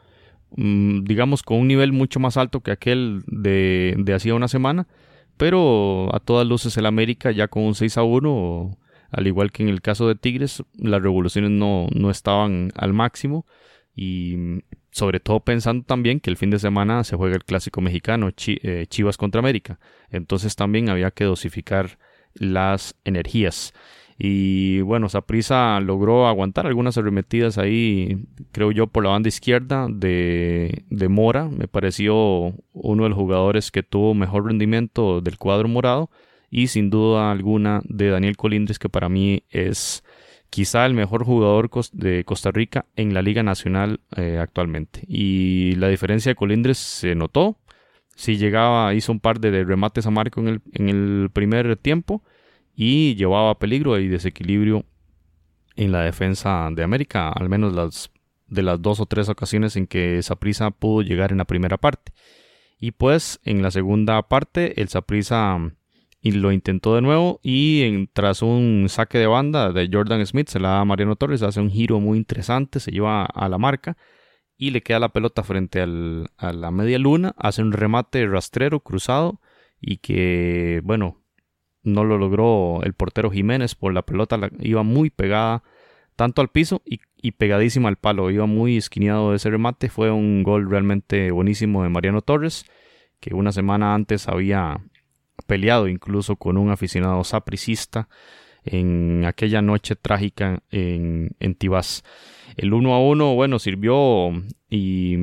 digamos, con un nivel mucho más alto que aquel de, de hacía una semana, pero a todas luces el América ya con un 6 a 1, al igual que en el caso de Tigres, las revoluciones no, no estaban al máximo y sobre todo pensando también que el fin de semana se juega el clásico mexicano eh, Chivas contra América, entonces también había que dosificar las energías. Y bueno, Saprisa logró aguantar algunas arremetidas ahí, creo yo, por la banda izquierda de, de Mora. Me pareció uno de los jugadores que tuvo mejor rendimiento del cuadro morado. Y sin duda alguna de Daniel Colindres, que para mí es quizá el mejor jugador de Costa Rica en la Liga Nacional eh, actualmente. Y la diferencia de Colindres se notó. Si llegaba, hizo un par de remates a marco en el, en el primer tiempo y llevaba peligro y desequilibrio en la defensa de América, al menos las de las dos o tres ocasiones en que Saprisa pudo llegar en la primera parte. Y pues en la segunda parte el Saprisa lo intentó de nuevo y tras un saque de banda de Jordan Smith se la da a Mariano Torres, hace un giro muy interesante, se lleva a la marca y le queda la pelota frente al, a la media luna, hace un remate rastrero cruzado y que bueno, no lo logró el portero Jiménez por la pelota, iba muy pegada tanto al piso y, pegadísima al palo, iba muy esquineado de ese remate, fue un gol realmente buenísimo de Mariano Torres, que una semana antes había peleado incluso con un aficionado sapricista en aquella noche trágica en, en. El 1 a 1, bueno, sirvió y,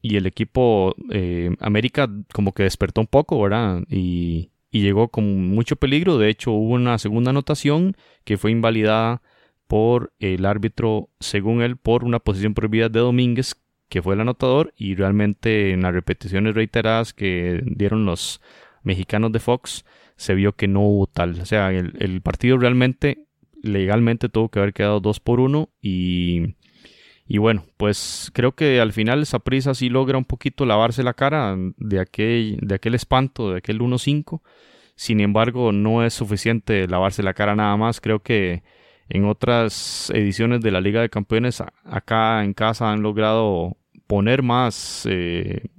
y el equipo eh, América como que despertó un poco, ¿verdad? Y, y llegó con mucho peligro. De hecho, hubo una segunda anotación que fue invalidada por el árbitro, según él, por una posición prohibida de Domínguez, que fue el anotador, y realmente en las repeticiones reiteradas que dieron los mexicanos de Fox, se vio que no hubo tal. O sea, el, partido realmente, legalmente tuvo que haber quedado 2 por 1 y... Y bueno, pues creo que al final prisa sí logra un poquito lavarse la cara de aquel, de aquel espanto, de aquel 1-5. Sin embargo, no es suficiente lavarse la cara nada más. Creo que en otras ediciones de la Liga de Campeones acá en casa han logrado poner más eh,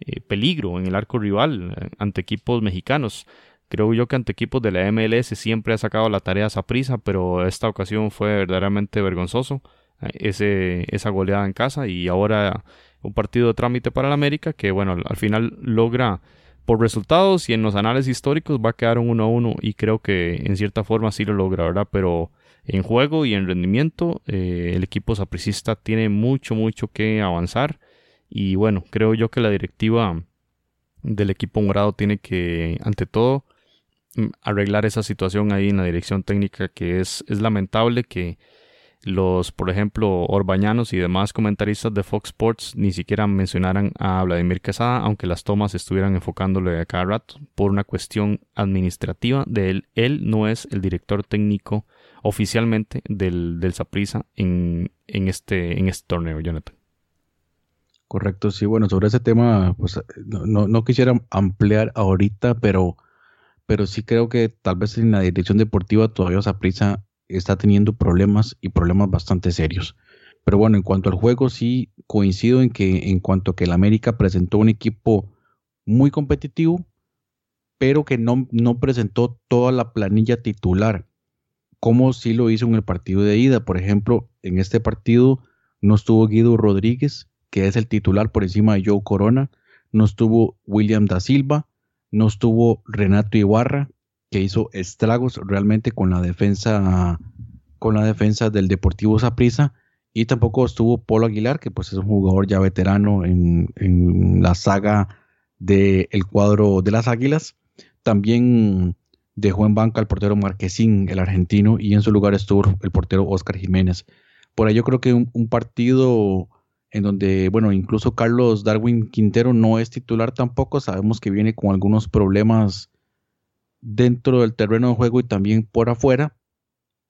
eh, peligro en el arco rival eh, ante equipos mexicanos. Creo yo que ante equipos de la MLS siempre ha sacado la tarea a pero esta ocasión fue verdaderamente vergonzoso ese, esa goleada en casa y ahora un partido de trámite para el América que bueno, al final logra por resultados y en los anales históricos va a quedar un 1 a 1 y creo que en cierta forma sí lo logra. Pero en juego y en rendimiento eh, el equipo sapricista tiene mucho, mucho que avanzar y bueno, creo yo que la directiva del equipo morado tiene que, ante todo, mm, arreglar esa situación ahí en la dirección técnica que es, es lamentable que los, por ejemplo, Orbañanos y demás comentaristas de Fox Sports ni siquiera mencionaran a Vladimir Quesada, aunque las tomas estuvieran enfocándole a cada rato por una cuestión administrativa de él. Él no es el director técnico oficialmente del, del en, en, este, en este torneo, Jonathan. Correcto, sí, bueno, sobre ese tema, pues no, no, quisiera ampliar ahorita, pero pero sí creo que tal vez en la dirección deportiva todavía Saprissa está teniendo problemas y problemas bastante serios. Pero bueno, en cuanto al juego, sí coincido en que en cuanto a que el América presentó un equipo muy competitivo, pero que no, no presentó toda la planilla titular, como sí lo hizo en el partido de ida. Por ejemplo, en este partido no estuvo Guido Rodríguez, que es el titular por encima de Joe Corona, no estuvo William da Silva, no estuvo Renato Ibarra, que hizo estragos realmente con la defensa con la defensa del Deportivo Saprissa y tampoco estuvo Polo Aguilar, que pues es un jugador ya veterano en, la saga del cuadro de las Águilas. También dejó en banca al portero Marquesín, el argentino, y en su lugar estuvo el portero Oscar Jiménez. Por ahí yo creo que un partido en donde, bueno, incluso Carlos Darwin Quintero no es titular tampoco, sabemos que viene con algunos problemas dentro del terreno de juego y también por afuera,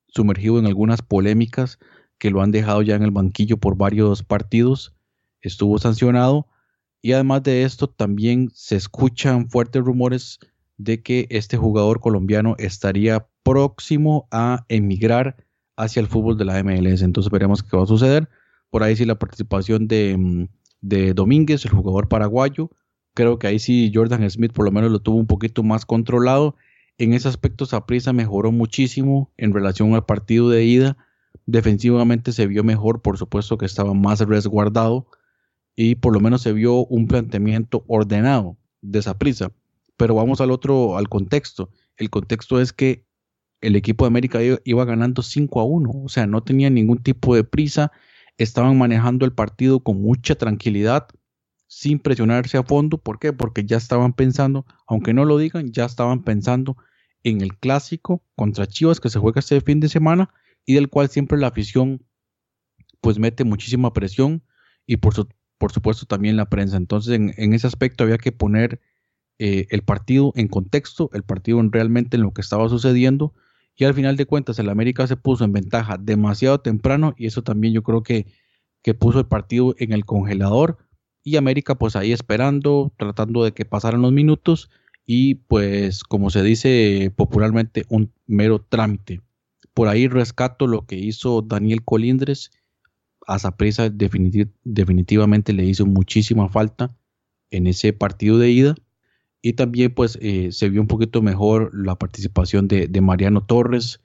sumergido en algunas polémicas que lo han dejado ya en el banquillo por varios partidos, estuvo sancionado y además de esto también se escuchan fuertes rumores de que este jugador colombiano estaría próximo a emigrar hacia el fútbol de la MLS. Entonces veremos qué va a suceder. Por ahí sí la participación de, mm, de Domínguez, el jugador paraguayo. Creo que ahí sí Jordan Smith por lo menos lo tuvo un poquito más controlado. En ese aspecto Saprissa mejoró muchísimo en relación al partido de ida. Defensivamente se vio mejor, por supuesto que estaba más resguardado y por lo menos se vio un planteamiento ordenado de Saprissa. Pero vamos al otro, al contexto. El contexto es que el equipo de América iba ganando 5 a 1, o sea, no tenía ningún tipo de prisa estaban manejando el partido con mucha tranquilidad, sin presionarse a fondo. ¿Por qué? Porque ya estaban pensando, aunque no lo digan, ya estaban pensando en el clásico contra Chivas que se juega este fin de semana y del cual siempre la afición pues mete muchísima presión y por, supuesto también la prensa. Entonces en, ese aspecto había que poner eh, el partido en contexto, el partido en realmente en lo que estaba sucediendo y al final de cuentas el América se puso en ventaja demasiado temprano y eso también yo creo que, que puso el partido en el congelador y América pues ahí esperando, tratando de que pasaran los minutos y pues como se dice popularmente un mero trámite. Por ahí rescato lo que hizo Daniel Colindres, a Zaprisa definitivamente le hizo muchísima falta en ese partido de ida y también pues eh, se vio un poquito mejor la participación de, Mariano Torres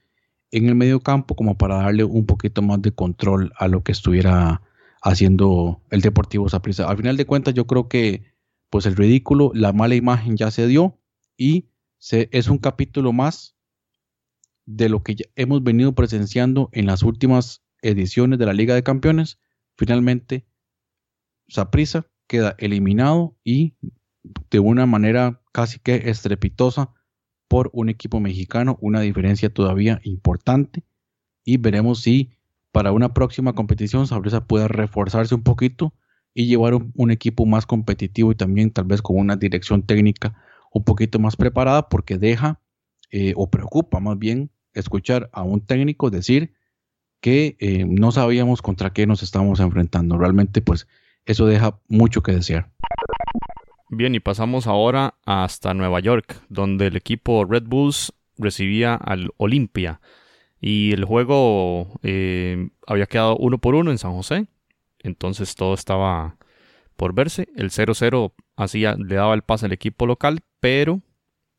en el medio campo como para darle un poquito más de control a lo que estuviera haciendo el Deportivo Saprissa. Al final de cuentas yo creo que pues el ridículo, la mala imagen ya se dio y se, es un capítulo más de lo que hemos venido presenciando en las últimas ediciones de la Liga de Campeones. Finalmente, Saprissa queda eliminado y de una manera casi que estrepitosa por un equipo mexicano, una diferencia todavía importante y veremos si para una próxima competición Sabrisa pueda reforzarse un poquito y llevar un, equipo más competitivo y también tal vez con una dirección técnica un poquito más preparada porque deja eh, o preocupa más bien escuchar a un técnico decir que eh, no sabíamos contra qué nos estábamos enfrentando. Realmente pues eso deja mucho que desear. Bien, y pasamos ahora hasta Nueva York, donde el equipo Red Bulls recibía al Olimpia. Y el juego eh, había quedado uno por uno en San José. Entonces todo estaba por verse. El 0-0 hacía, le daba el pase al equipo local, pero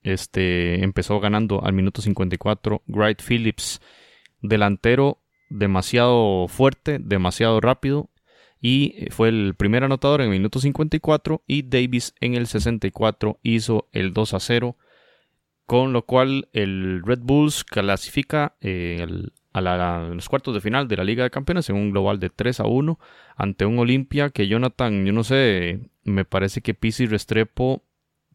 este, empezó ganando al minuto 54 Wright Phillips, delantero demasiado fuerte, demasiado rápido y fue el primer anotador en el minuto 54 y Davis en el 64 hizo el 2 a 0 con lo cual el Red Bulls clasifica eh, a, los cuartos de final de la Liga de Campeones en un global de 3 a 1 ante un Olimpia que Jonathan, yo no sé, me parece que Pizzi Restrepo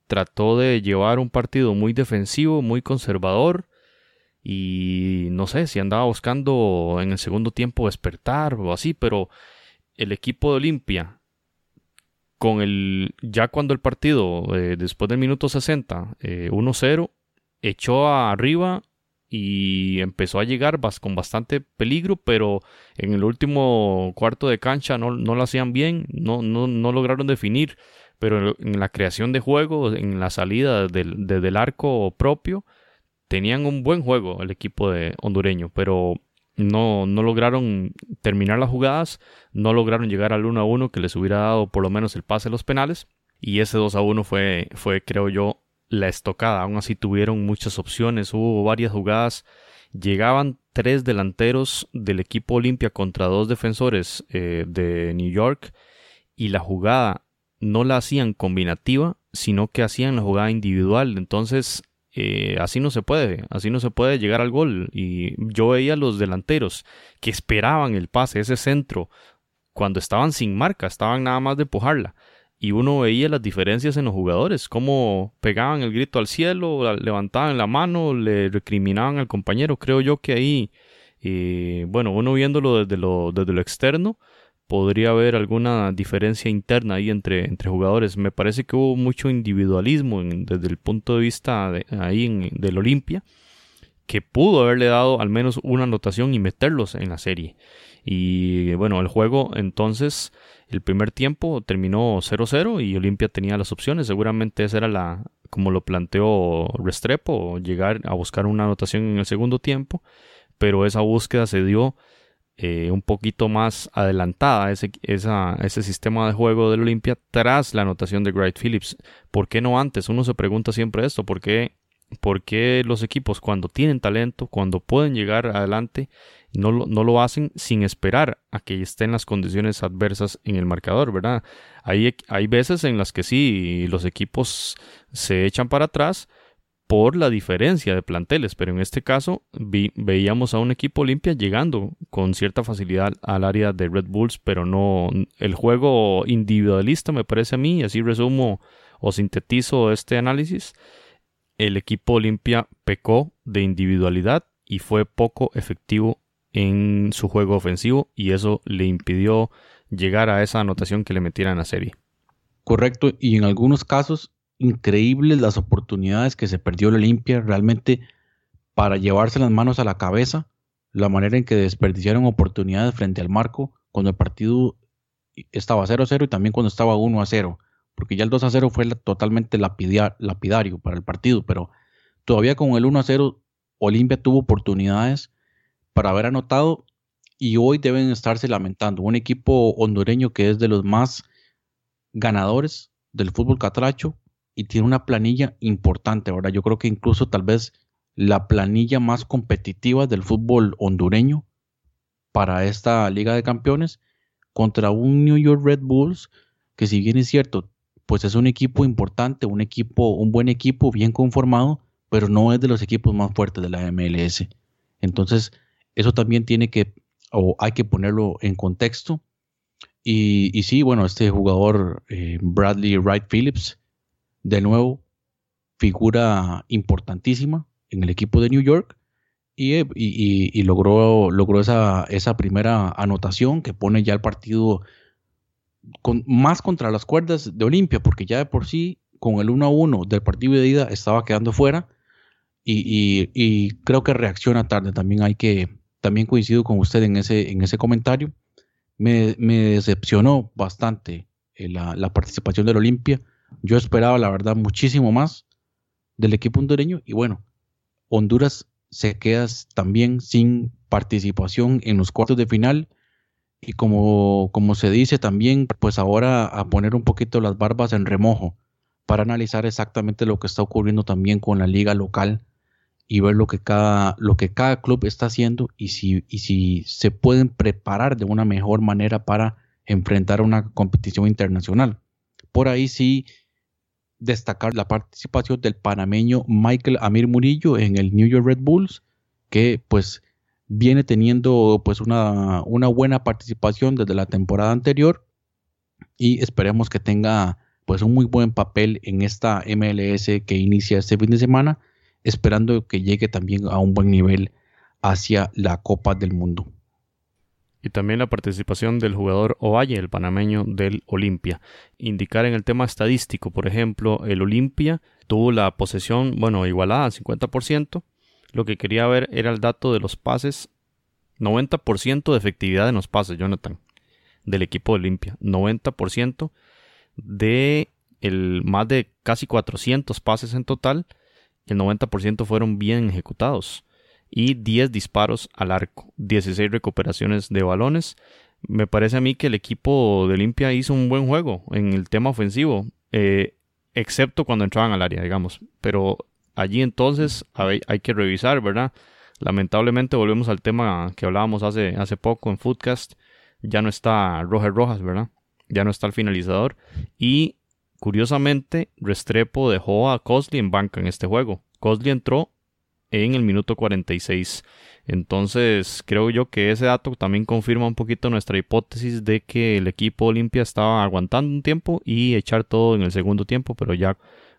trató de llevar un partido muy defensivo, muy conservador y no sé si andaba buscando en el segundo tiempo despertar o así, pero el equipo de Olimpia, con el, ya cuando el partido, eh, después del minuto 60, 1-0, eh, echó arriba y empezó a llegar con bastante peligro, pero en el último cuarto de cancha no, lo hacían bien, no, no, no lograron definir pero en la creación de juego, en la salida del, desde el arco propio, tenían un buen juego el equipo de hondureño, pero no, no lograron terminar las jugadas, no lograron llegar al 1 a 1 que les hubiera dado por lo menos el pase a los penales. Y ese 2 a 1 fue, fue creo yo, la estocada. Aún así tuvieron muchas opciones, hubo varias jugadas. Llegaban tres delanteros del equipo Olimpia contra dos defensores eh, de New York y la jugada no la hacían combinativa, sino que hacían la jugada individual. Entonces eh, así no se puede, así no se puede llegar al gol. Y yo veía a los delanteros que esperaban el pase, ese centro, cuando estaban sin marca, estaban nada más de empujarla. Y uno veía las diferencias en los jugadores, cómo pegaban el grito al cielo, levantaban la mano, le recriminaban al compañero. Creo yo que ahí, eh, bueno, uno viéndolo desde lo, desde lo externo, podría haber alguna diferencia interna ahí entre, entre jugadores. Me parece que hubo mucho individualismo desde el punto de vista de, ahí del Olimpia, que pudo haberle dado al menos una anotación y meterlos en la serie. Y bueno, el juego entonces, el primer tiempo terminó 0-0 y Olimpia tenía las opciones. Seguramente esa era la, como lo planteó Restrepo, llegar a buscar una anotación en el segundo tiempo. Pero esa búsqueda se dio eh, un poquito más adelantada ese, ese sistema de juego del Olimpia tras la anotación de Wright Phillips. ¿Por qué no antes? Uno se pregunta siempre esto, ¿por qué, por qué los equipos cuando tienen talento, cuando pueden llegar adelante, no lo, hacen sin esperar a que estén las condiciones adversas en el marcador, ¿verdad? Hay, hay veces en las que sí, los equipos se echan para atrás, por la diferencia de planteles, pero en este caso veíamos a un equipo limpia llegando con cierta facilidad al área de Red Bulls, pero no el juego individualista me parece a mí, así resumo o sintetizo este análisis, el equipo Olimpia pecó de individualidad y fue poco efectivo en su juego ofensivo y eso le impidió llegar a esa anotación que le metieran a serie. Correcto, y en algunos casos increíbles las oportunidades que se perdió la Olimpia realmente para llevarse las manos a la cabeza, la manera en que desperdiciaron oportunidades frente al marco cuando el partido estaba 0-0 y también cuando estaba 1-0, porque ya el 2-0 fue totalmente lapidario para el partido, pero todavía con el 1-0 Olimpia tuvo oportunidades para haber anotado y hoy deben estarse lamentando. Un equipo hondureño que es de los más ganadores del fútbol catracho, y tiene una planilla importante. Ahora, yo creo que incluso tal vez la planilla más competitiva del fútbol hondureño para esta Liga de Campeones contra un New York Red Bulls que si bien es cierto, pues es un equipo importante, un equipo, un buen equipo bien conformado, pero no es de los equipos más fuertes de la MLS. Entonces, eso también tiene que, o hay que ponerlo en contexto. Y, y sí, bueno, este jugador, eh, Bradley Wright Phillips, de nuevo, figura importantísima en el equipo de New York y, eh, logró, logró esa, esa, primera anotación que pone ya el partido con, más contra las cuerdas de Olimpia, porque ya de por sí con el 1 a 1 del partido de ida estaba quedando fuera y, creo que reacciona tarde. También hay que, también coincido con usted en ese, en ese comentario. Me, decepcionó bastante eh, la, la participación del Olimpia yo esperaba, la verdad, muchísimo más del equipo hondureño y bueno, Honduras se queda también sin participación en los cuartos de final y como, como se dice también, pues ahora a poner un poquito las barbas en remojo para analizar exactamente lo que está ocurriendo también con la liga local y ver lo que cada, lo que cada club está haciendo y si, y si se pueden preparar de una mejor manera para enfrentar una competición internacional. Por ahí sí destacar la participación del panameño Michael Amir Murillo en el New York Red Bulls, que pues viene teniendo pues una, una buena participación desde la temporada anterior y esperemos que tenga pues un muy buen papel en esta MLS que inicia este fin de semana, esperando que llegue también a un buen nivel hacia la Copa del Mundo y también la participación del jugador Ovalle, el panameño del Olimpia. Indicar en el tema estadístico, por ejemplo, el Olimpia tuvo la posesión, bueno, igualada al 50%. Lo que quería ver era el dato de los pases, 90% de efectividad en los pases, Jonathan, del equipo de Olimpia. 90% de el más de casi 400 pases en total, el 90% fueron bien ejecutados y 10 disparos al arco, 16 recuperaciones de balones. Me parece a mí que el equipo de Olimpia hizo un buen juego en el tema ofensivo, eh, excepto cuando entraban al área, digamos. Pero allí entonces hay, que revisar, ¿verdad? Lamentablemente volvemos al tema que hablábamos hace, hace poco en Footcast. Ya no está Roger Rojas, ¿verdad? Ya no está el finalizador. Y curiosamente, Restrepo dejó a Cosley en banca en este juego. Cosley entró en el minuto 46. Entonces creo yo que ese dato también confirma un poquito nuestra hipótesis de que el equipo Olimpia estaba aguantando un tiempo y echar todo en el segundo tiempo, pero ya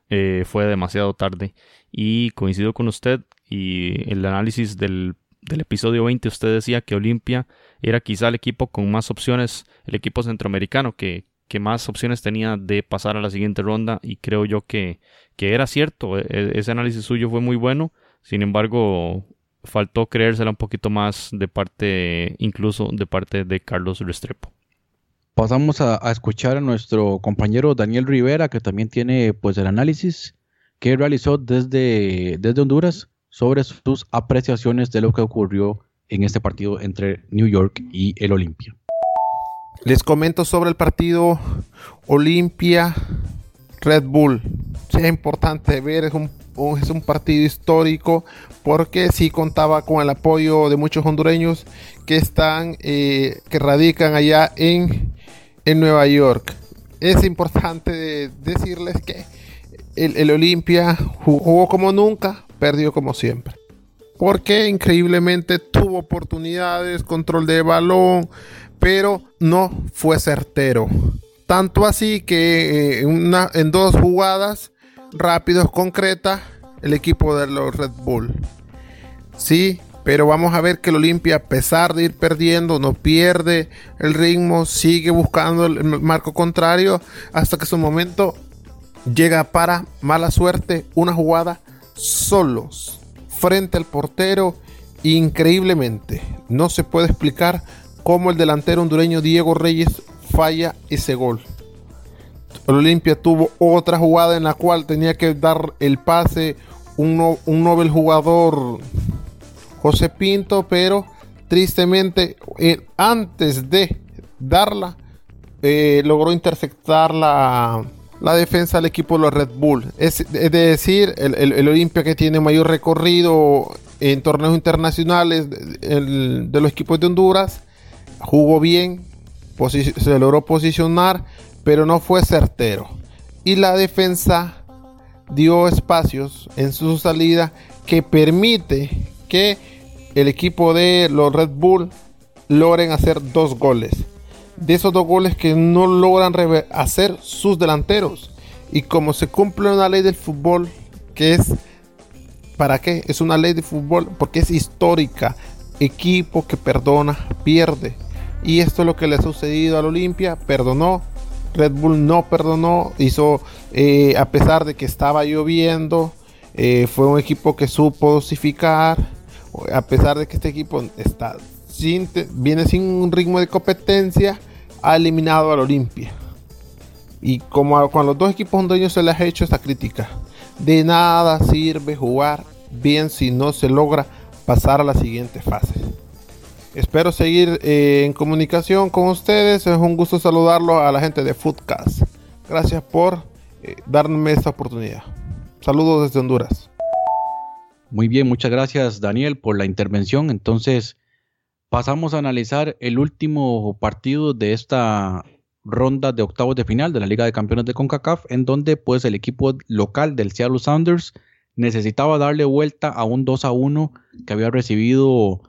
eh, fue demasiado tarde. Y coincido con usted y el análisis del, del episodio 20 usted decía que Olimpia era quizá el equipo con más opciones, el equipo centroamericano que, que más opciones tenía de pasar a la siguiente ronda y creo yo que, que era cierto, e, e, ese análisis suyo fue muy bueno sin embargo, faltó creérsela un poquito más de parte, incluso de parte de Carlos Restrepo. Pasamos a, escuchar a nuestro compañero Daniel Rivera, que también tiene pues el análisis que realizó desde, desde Honduras sobre sus apreciaciones de lo que ocurrió en este partido entre New York y el Olimpia. Les comento sobre el partido Olimpia Red Bull. Es importante ver, es un es un partido histórico porque sí contaba con el apoyo de muchos hondureños que están, eh, que radican allá en, en Nueva York. Es importante decirles que el, el Olimpia jugó como nunca, perdió como siempre. Porque increíblemente tuvo oportunidades, control de balón, pero no fue certero. Tanto así que eh, en dos jugadas rápidos, concreta el equipo de los Red Bull. Sí, pero vamos a ver que el Olimpia, a pesar de ir perdiendo, no pierde el ritmo, sigue buscando el marco contrario hasta que su momento llega para mala suerte, una jugada solos frente al portero. Increíblemente, no se puede explicar cómo el delantero hondureño Diego Reyes falla ese gol. El Olimpia tuvo otra jugada en la cual tenía que dar el pase un, un Nobel jugador José Pinto, pero tristemente eh, antes de darla eh, logró interceptar la, la, defensa del equipo de los Red Bull. Es, decir, el, el, Olimpia que tiene mayor recorrido en torneos internacionales de los equipos de Honduras, jugó bien, se logró posicionar, pero no fue certero. Y la defensa dio espacios en su salida que permite que el equipo de los Red Bull logren hacer dos goles. De esos dos goles que no logran hacer sus delanteros. Y como se cumple una ley del fútbol que es... ¿Para qué? Es una ley de fútbol porque es histórica. Equipo que perdona, pierde. Y esto es lo que le ha sucedido al Olimpia. Perdonó, Red Bull no perdonó, hizo, eh, a pesar de que estaba lloviendo, eh, fue un equipo que supo dosificar, a pesar de que este equipo está viene sin un ritmo de competencia, ha eliminado al Olimpia. Y como a, con los dos equipos hondureños se les ha hecho esta crítica, de nada sirve jugar bien si no se logra pasar a la siguiente fase. Espero seguir eh, en comunicación con ustedes. Es un gusto saludarlo a la gente de Foodcast. Gracias por eh, darme esta oportunidad. Saludos desde Honduras. Muy bien, muchas gracias Daniel por la intervención. Entonces, pasamos a analizar el último partido de esta ronda de octavos de final de la Liga de Campeones de CONCACAF, en donde pues el equipo local del Seattle Sounders necesitaba darle vuelta a un 2 a 1 que había recibido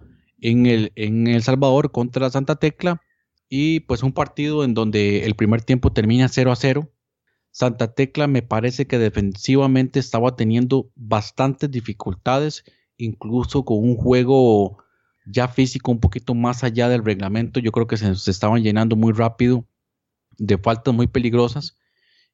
en el, en El Salvador contra Santa Tecla y pues un partido en donde el primer tiempo termina 0 a 0. Santa Tecla me parece que defensivamente estaba teniendo bastantes dificultades, incluso con un juego ya físico un poquito más allá del reglamento. Yo creo que se, se estaban llenando muy rápido de faltas muy peligrosas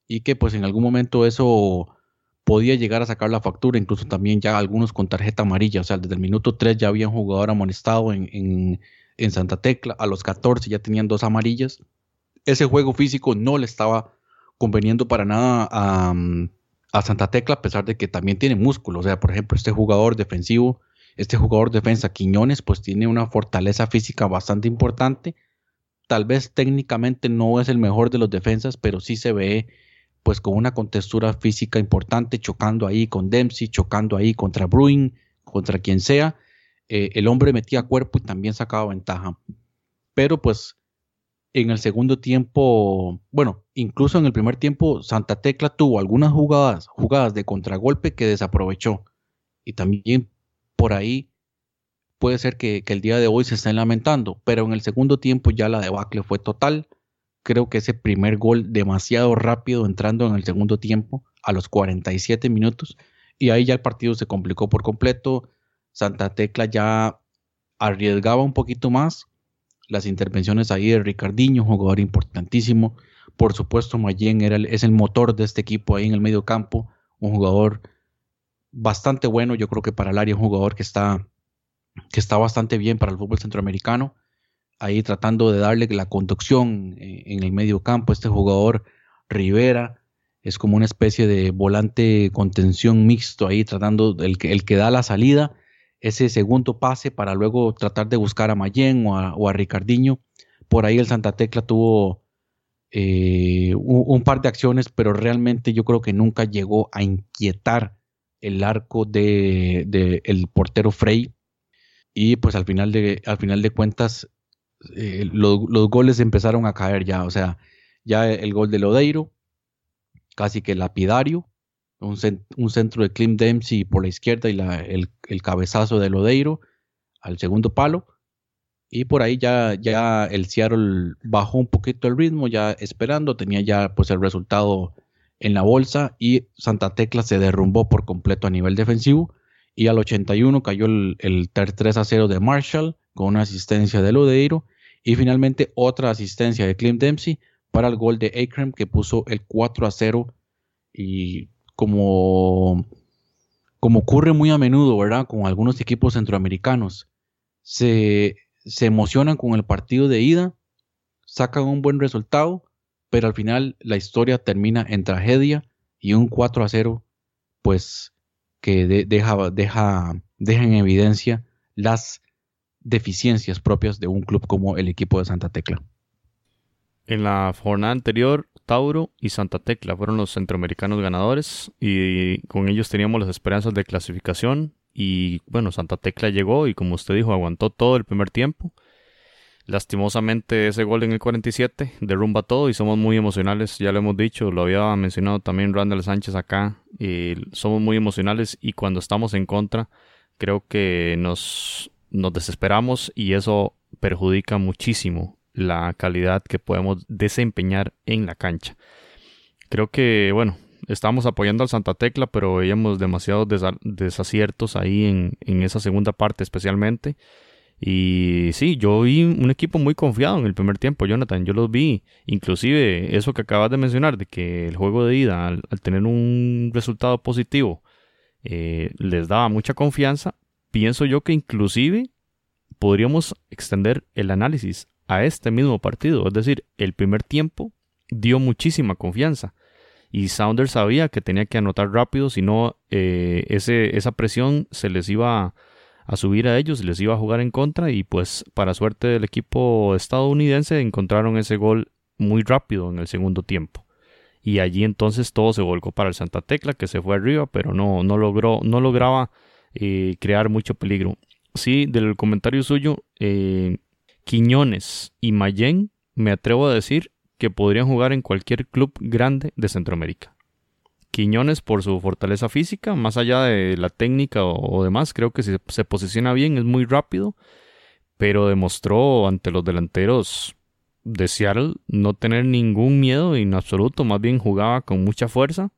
y que pues en algún momento eso podía llegar a sacar la factura, incluso también ya algunos con tarjeta amarilla, o sea, desde el minuto 3 ya había un jugador amonestado en, en, Santa Tecla, a los 14 ya tenían dos amarillas. Ese juego físico no le estaba conveniendo para nada a, a Santa Tecla, a pesar de que también tiene músculo. O sea, por ejemplo, este jugador defensivo, este jugador defensa Quiñones, pues tiene una fortaleza física bastante importante. Tal vez técnicamente no es el mejor de los defensas, pero sí se ve pues con una contextura física importante, chocando ahí con Dempsey, chocando ahí contra Bruin, contra quien sea. Eh, el hombre metía cuerpo y también sacaba ventaja. Pero pues en el segundo tiempo, bueno, incluso en el primer tiempo, Santa Tecla tuvo algunas jugadas, jugadas de contragolpe que desaprovechó. Y también por ahí puede ser que, el día de hoy se estén lamentando, pero en el segundo tiempo ya la debacle fue total. Creo que ese primer gol demasiado rápido entrando en el segundo tiempo a los 47 minutos y ahí ya el partido se complicó por completo. Santa Tecla ya arriesgaba un poquito más, las intervenciones ahí de Ricardiño, jugador importantísimo. Por supuesto, Mayen era es el motor de este equipo ahí en el medio campo, un jugador bastante bueno, yo creo que para el área, un jugador que está, que está bastante bien para el fútbol centroamericano, ahí tratando de darle la conducción eh, en el medio campo, este jugador Rivera, es como una especie de volante contención mixto ahí, tratando el que, el que da la salida ese segundo pase para luego tratar de buscar a Mayen o a, o Ricardiño. Por ahí el Santa Tecla tuvo eh, un, par de acciones, pero realmente yo creo que nunca llegó a inquietar el arco de, el portero Frey. Y pues al final de, al final de cuentas, eh, los goles empezaron a caer ya. O sea, ya el gol de Lodeiro, casi que lapidario un, centro de Clint Dempsey por la izquierda y el, cabezazo de Lodeiro al segundo palo. Y por ahí ya, ya el Seattle bajó un poquito el ritmo, ya esperando, tenía ya pues el resultado en la bolsa y Santa Tecla se derrumbó por completo a nivel defensivo. Y al 81 cayó el, el 3 a 0 de Marshall con una asistencia de Lodeiro. Y finalmente otra asistencia de Clint Dempsey para el gol de Akram que puso el 4 a 0 y como, como ocurre muy a menudo, ¿verdad? Con algunos equipos centroamericanos. Se, se emocionan con el partido de ida, sacan un buen resultado, pero al final la historia termina en tragedia y un 4 a 0, pues que deja, deja, deja en evidencia las deficiencias propias de un club como el equipo de Santa Tecla. En la jornada anterior, Tauro y Santa Tecla fueron los centroamericanos ganadores y con ellos teníamos las esperanzas de clasificación y bueno, Santa Tecla llegó y como usted dijo, aguantó todo el primer tiempo. Lastimosamente ese gol en el 47 derrumba todo y somos muy emocionales, ya lo hemos dicho, lo había mencionado también Randall Sánchez acá, y somos muy emocionales y cuando estamos en contra creo que nos, nos desesperamos y eso perjudica muchísimo la calidad que podemos desempeñar en la cancha. Creo que, bueno, estábamos apoyando al Santa Tecla, pero veíamos demasiados desaciertos ahí en, en, esa segunda parte especialmente. Y sí, yo vi un equipo muy confiado en el primer tiempo, Jonathan. Yo los vi, inclusive eso que acabas de mencionar, de que el juego de ida, al, tener un resultado positivo, eh, les daba mucha confianza. Pienso yo que inclusive podríamos extender el análisis a este mismo partido. Es decir, el primer tiempo dio muchísima confianza y Saunders sabía que tenía que anotar rápido, si no eh, esa presión se les iba a, subir a ellos, les iba a jugar en contra y pues para suerte del equipo estadounidense encontraron ese gol muy rápido en el segundo tiempo. Y allí entonces todo se volcó para el Santa Tecla que se fue arriba, pero no, no logró, no lograba eh, crear mucho peligro. Sí, del comentario suyo, eh, Quiñones y Mayen, me atrevo a decir que podrían jugar en cualquier club grande de Centroamérica. Quiñones por su fortaleza física, más allá de la técnica o, demás, creo que se, se posiciona bien, es muy rápido, pero demostró ante los delanteros de Seattle no tener ningún miedo en absoluto, más bien jugaba con mucha fuerza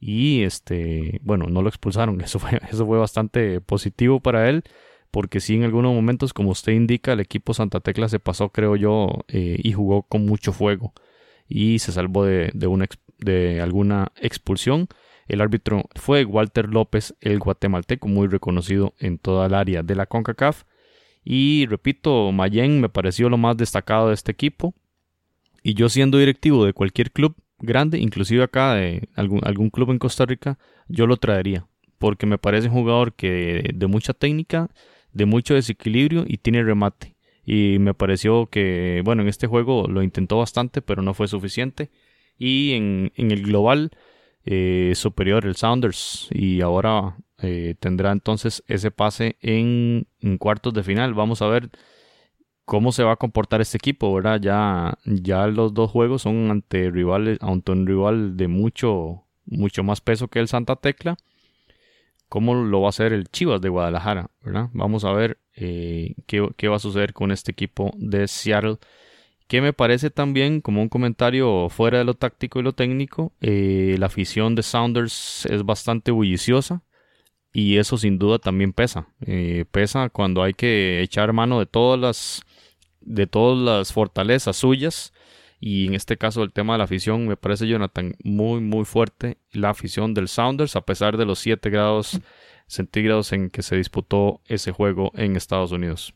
y este, bueno, no lo expulsaron, [laughs] eso fue, eso fue bastante positivo para él porque sí en algunos momentos, como usted indica, el equipo Santa Tecla se pasó, creo yo, eh, y jugó con mucho fuego y se salvó de, una, de alguna expulsión. El árbitro fue Walter López, el guatemalteco, muy reconocido en toda el área de la CONCACAF. Y repito, Mayen me pareció lo más destacado de este equipo. Y yo siendo directivo de cualquier club, grande, inclusive acá de algún, algún club en Costa Rica, yo lo traería. Porque me parece un jugador que de mucha técnica, de mucho desequilibrio y tiene remate. Y me pareció que, bueno, en este juego lo intentó bastante, pero no fue suficiente. Y en, en el global eh, superior el Sounders. Y ahora eh, tendrá entonces ese pase en, en, cuartos de final. Vamos a ver cómo se va a comportar este equipo, ¿verdad? Ya, ya los dos juegos son ante rivales, ante un rival de mucho, mucho más peso que el Santa Tecla cómo lo va a hacer el Chivas de Guadalajara, ¿verdad? Vamos a ver eh, qué, va a suceder con este equipo de Seattle. Que me parece también, como un comentario fuera de lo táctico y lo técnico, eh, la afición de Sounders es bastante bulliciosa y eso sin duda también pesa. Eh, pesa cuando hay que echar mano de todas las, de todas las fortalezas suyas y en este caso el tema de la afición me parece, Jonathan, muy, muy fuerte. La afición del Sounders, a pesar de los 7 grados centígrados en que se disputó ese juego en Estados Unidos.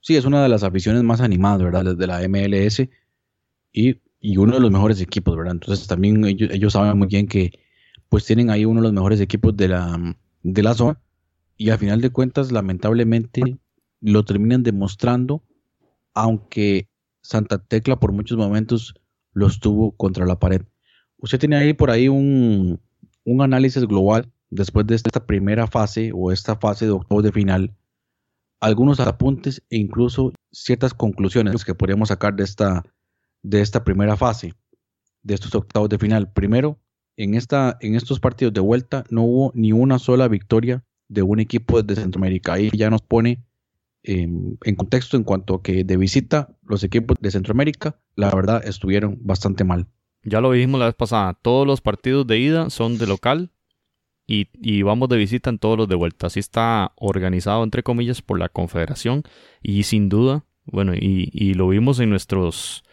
Sí, es una de las aficiones más animadas, ¿verdad? Desde la MLS y, y uno de los mejores equipos, ¿verdad? Entonces también ellos, ellos, saben muy bien que pues tienen ahí uno de los mejores equipos de la, de la zona y al final de cuentas lamentablemente lo terminan demostrando aunque Santa Tecla por muchos momentos los tuvo contra la pared. Usted tiene ahí por ahí un, análisis global después de esta primera fase o esta fase de octavos de final, algunos apuntes e incluso ciertas conclusiones que podríamos sacar de esta, de esta primera fase, de estos octavos de final. Primero, en, esta, en estos partidos de vuelta no hubo ni una sola victoria de un equipo de Centroamérica. Ahí ya nos pone en contexto en cuanto a que de visita los equipos de Centroamérica, la verdad, estuvieron bastante mal. Ya lo dijimos la vez pasada, todos los partidos de ida son de local y, vamos de visita en todos los de vuelta. Así está organizado, entre comillas, por la Confederación y sin duda, bueno, y, y lo vimos en nuestros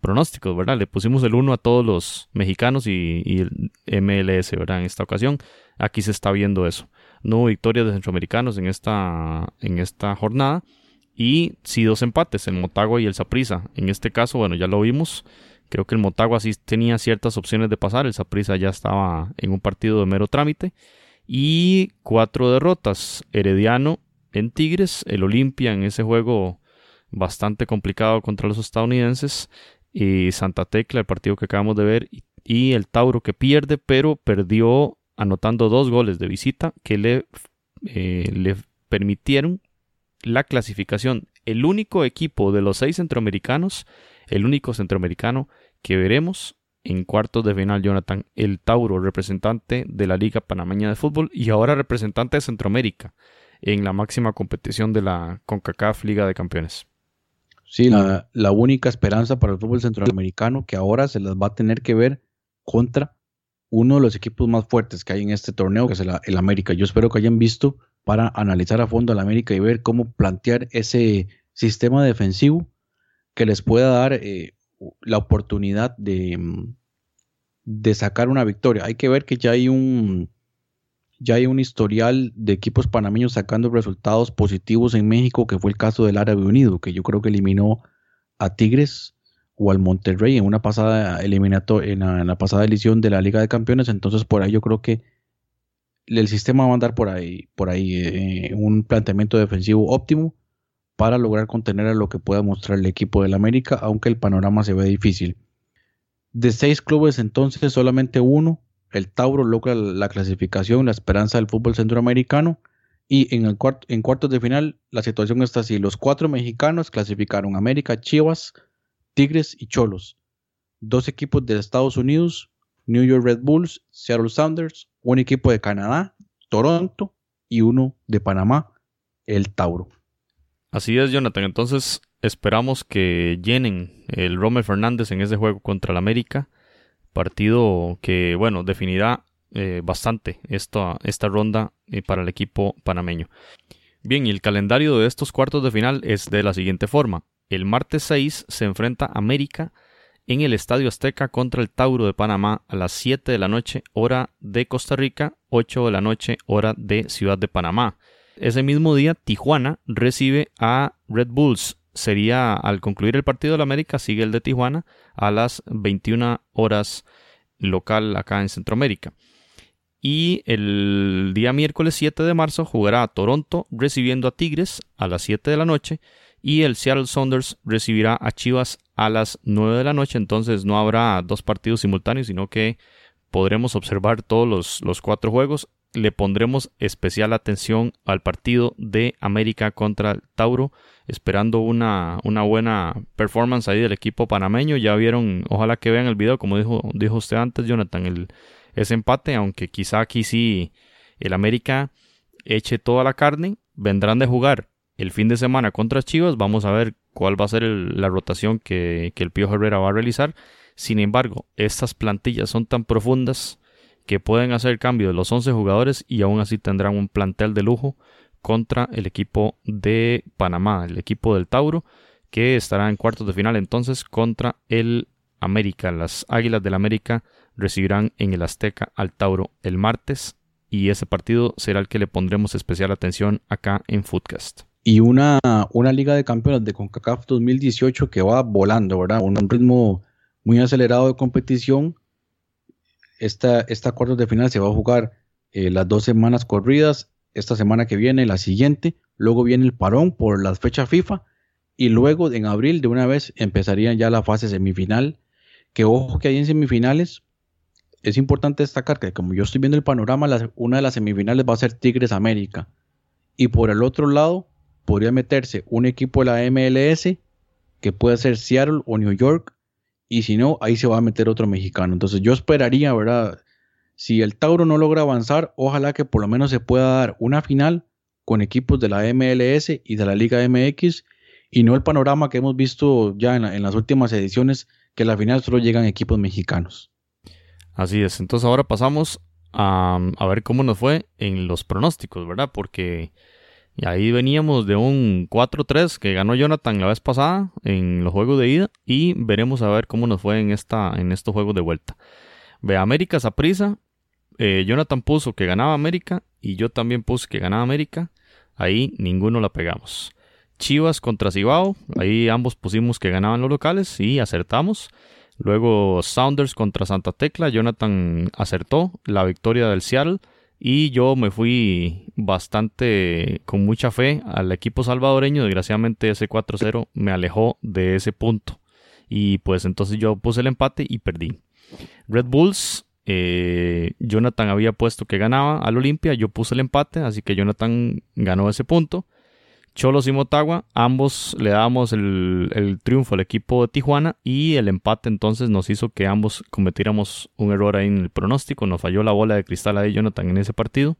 pronósticos, ¿verdad? Le pusimos el 1 a todos los mexicanos y, y, el MLS, ¿verdad? En esta ocasión, aquí se está viendo eso no hubo victorias de centroamericanos en esta, en esta jornada. Y sí dos empates, el Motagua y el Saprisa. En este caso, bueno, ya lo vimos. Creo que el Motagua sí tenía ciertas opciones de pasar. El Saprisa ya estaba en un partido de mero trámite. Y cuatro derrotas. Herediano en Tigres. El Olimpia en ese juego bastante complicado contra los estadounidenses. Y Santa Tecla, el partido que acabamos de ver. Y el Tauro que pierde, pero perdió anotando dos goles de visita que le, eh, le permitieron la clasificación. El único equipo de los seis centroamericanos, el único centroamericano que veremos en cuartos de final, Jonathan, el Tauro, representante de la Liga Panameña de Fútbol y ahora representante de Centroamérica en la máxima competición de la CONCACAF Liga de Campeones. Sí, la, la única esperanza para el fútbol centroamericano que ahora se las va a tener que ver contra uno de los equipos más fuertes que hay en este torneo, que es el, América. Yo espero que hayan visto para analizar a fondo al América y ver cómo plantear ese sistema defensivo que les pueda dar eh, la oportunidad de, de sacar una victoria. Hay que ver que ya hay un ya hay un historial de equipos panameños sacando resultados positivos en México, que fue el caso del Árabe Unido, que yo creo que eliminó a Tigres o al Monterrey en una pasada eliminatoria, en la, pasada edición de la Liga de Campeones. Entonces, por ahí yo creo que el sistema va a andar por ahí, por ahí, eh, un planteamiento defensivo óptimo para lograr contener a lo que pueda mostrar el equipo del América, aunque el panorama se ve difícil. De seis clubes, entonces, solamente uno, el Tauro, logra la clasificación, la esperanza del fútbol centroamericano. Y en, el en cuartos de final, la situación está así: los cuatro mexicanos clasificaron América, Chivas, Tigres y Cholos. Dos equipos de Estados Unidos, New York Red Bulls, Seattle Sounders, un equipo de Canadá, Toronto y uno de Panamá, el Tauro. Así es, Jonathan. Entonces esperamos que llenen el Rommel Fernández en ese juego contra el América. Partido que, bueno, definirá eh, bastante esta, esta ronda eh, para el equipo panameño. Bien, y el calendario de estos cuartos de final es de la siguiente forma. El martes 6 se enfrenta América en el Estadio Azteca contra el Tauro de Panamá a las 7 de la noche hora de Costa Rica, 8 de la noche hora de Ciudad de Panamá. Ese mismo día Tijuana recibe a Red Bulls. Sería al concluir el partido de la América sigue el de Tijuana a las 21 horas local acá en Centroamérica. Y el día miércoles 7 de marzo jugará Toronto recibiendo a Tigres a las 7 de la noche y el Seattle Saunders recibirá a Chivas a las 9 de la noche. Entonces no habrá dos partidos simultáneos, sino que podremos observar todos los, los cuatro juegos. Le pondremos especial atención al partido de América contra el Tauro, esperando una, una buena performance ahí del equipo panameño. Ya vieron, ojalá que vean el video, como dijo, dijo usted antes, Jonathan, el, ese empate, aunque quizá aquí sí el América eche toda la carne. Vendrán de jugar el fin de semana contra Chivas. Vamos a ver cuál va a ser la rotación que, el Pío Herrera va a realizar. Sin embargo, estas plantillas son tan profundas que pueden hacer cambio de los 11 jugadores y aún así tendrán un plantel de lujo contra el equipo de Panamá, el equipo del Tauro, que estará en cuartos de final entonces contra el América. Las Águilas del América recibirán en el Azteca al Tauro el martes y ese partido será el que le pondremos especial atención acá en Footcast y una, una Liga de Campeones de CONCACAF 2018 que va volando, ¿verdad? Un ritmo muy acelerado de competición. Esta, esta cuartos de final se va a jugar eh, las dos semanas corridas, esta semana que viene, la siguiente, luego viene el parón por las fechas FIFA y luego en abril de una vez empezarían ya la fase semifinal, que ojo que hay en semifinales, es importante destacar que como yo estoy viendo el panorama, una de las semifinales va a ser Tigres América y por el otro lado podría meterse un equipo de la MLS, que puede ser Seattle o New York, y si no, ahí se va a meter otro mexicano. Entonces yo esperaría, ¿verdad? Si el Tauro no logra avanzar, ojalá que por lo menos se pueda dar una final con equipos de la MLS y de la Liga MX, y no el panorama que hemos visto ya en, las últimas ediciones, que a la final solo llegan equipos mexicanos. Así es, entonces ahora pasamos a, a ver cómo nos fue en los pronósticos, ¿verdad? Porque y ahí veníamos de un 4-3 que ganó Jonathan la vez pasada en los juegos de ida y veremos a ver cómo nos fue en, esta, en estos juegos de vuelta. Ve América Saprisa, eh, Jonathan puso que ganaba América y yo también puse que ganaba América. Ahí ninguno la pegamos. Chivas contra Cibao, ahí ambos pusimos que ganaban los locales y acertamos. Luego Sounders contra Santa Tecla, Jonathan acertó la victoria del Seattle. Y yo me fui bastante con mucha fe al equipo salvadoreño. Desgraciadamente ese 4-0 me alejó de ese punto. Y pues entonces yo puse el empate y perdí. Red Bulls, eh, Jonathan había puesto que ganaba al Olimpia. Yo puse el empate, así que Jonathan ganó ese punto. Cholos y Motagua, ambos le dábamos el, triunfo al equipo de Tijuana y el empate entonces nos hizo que ambos cometiéramos un error ahí en el pronóstico, nos falló la bola de cristal ahí Jonathan en ese partido.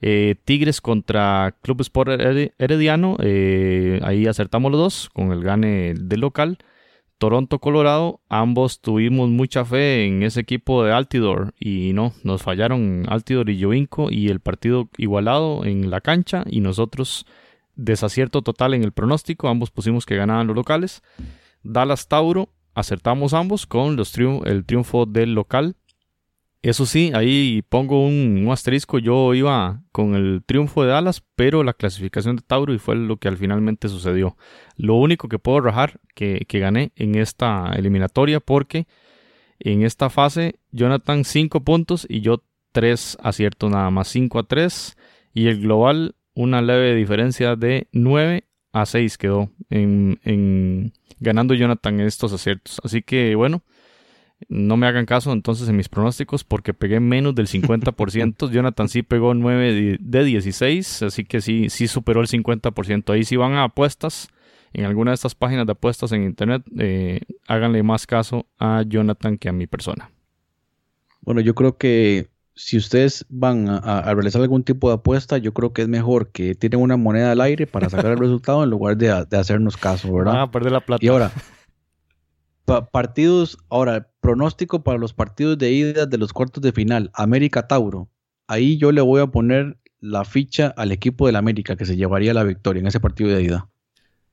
Eh, Tigres contra Club Sport Herediano, eh, ahí acertamos los dos con el gane del local. Toronto, Colorado, ambos tuvimos mucha fe en ese equipo de Altidor y no, nos fallaron Altidor y Jovinco y el partido igualado en la cancha y nosotros desacierto total en el pronóstico, ambos pusimos que ganaban los locales. Dallas Tauro, acertamos ambos con el triunfo del local. Eso sí, ahí pongo un, asterisco, yo iba con el triunfo de Dallas, pero la clasificación de Tauro y fue lo que al finalmente sucedió. Lo único que puedo rajar que, que gané en esta eliminatoria porque en esta fase Jonathan 5 puntos y yo 3 aciertos nada más, 5 a 3 y el global una leve diferencia de 9 a 6 quedó en, ganando Jonathan estos aciertos. Así que bueno, no me hagan caso entonces en mis pronósticos porque pegué menos del 50%. [laughs] Jonathan sí pegó 9 de 16, así que sí, sí superó el 50%. Ahí si van a apuestas en alguna de estas páginas de apuestas en internet, eh, háganle más caso a Jonathan que a mi persona. Bueno, yo creo que si ustedes van a, realizar algún tipo de apuesta, yo creo que es mejor que tienen una moneda al aire para sacar el [laughs] resultado en lugar de, hacernos caso, ¿verdad? Ah, perder la plata. Y ahora, partidos, ahora, pronóstico para los partidos de ida de los cuartos de final, América Tauro. Ahí yo le voy a poner la ficha al equipo del América que se llevaría la victoria en ese partido de ida.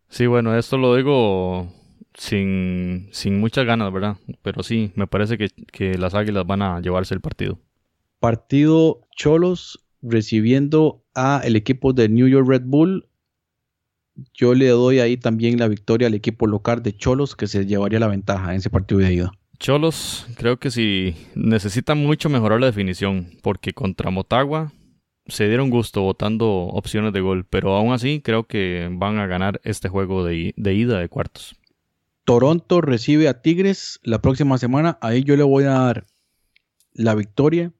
Sí, bueno, esto lo digo sin, sin muchas ganas, ¿verdad? Pero sí, me parece que, que las Águilas van a llevarse el partido partido Cholos recibiendo a el equipo de New York Red Bull. Yo le doy ahí también la victoria al equipo local de Cholos que se llevaría la ventaja en ese partido de ida. Cholos, creo que sí necesitan mucho mejorar la definición, porque contra Motagua se dieron gusto votando opciones de gol, pero aún así creo que van a ganar este juego de, de ida de cuartos. Toronto recibe a Tigres la próxima semana. Ahí yo le voy a dar la victoria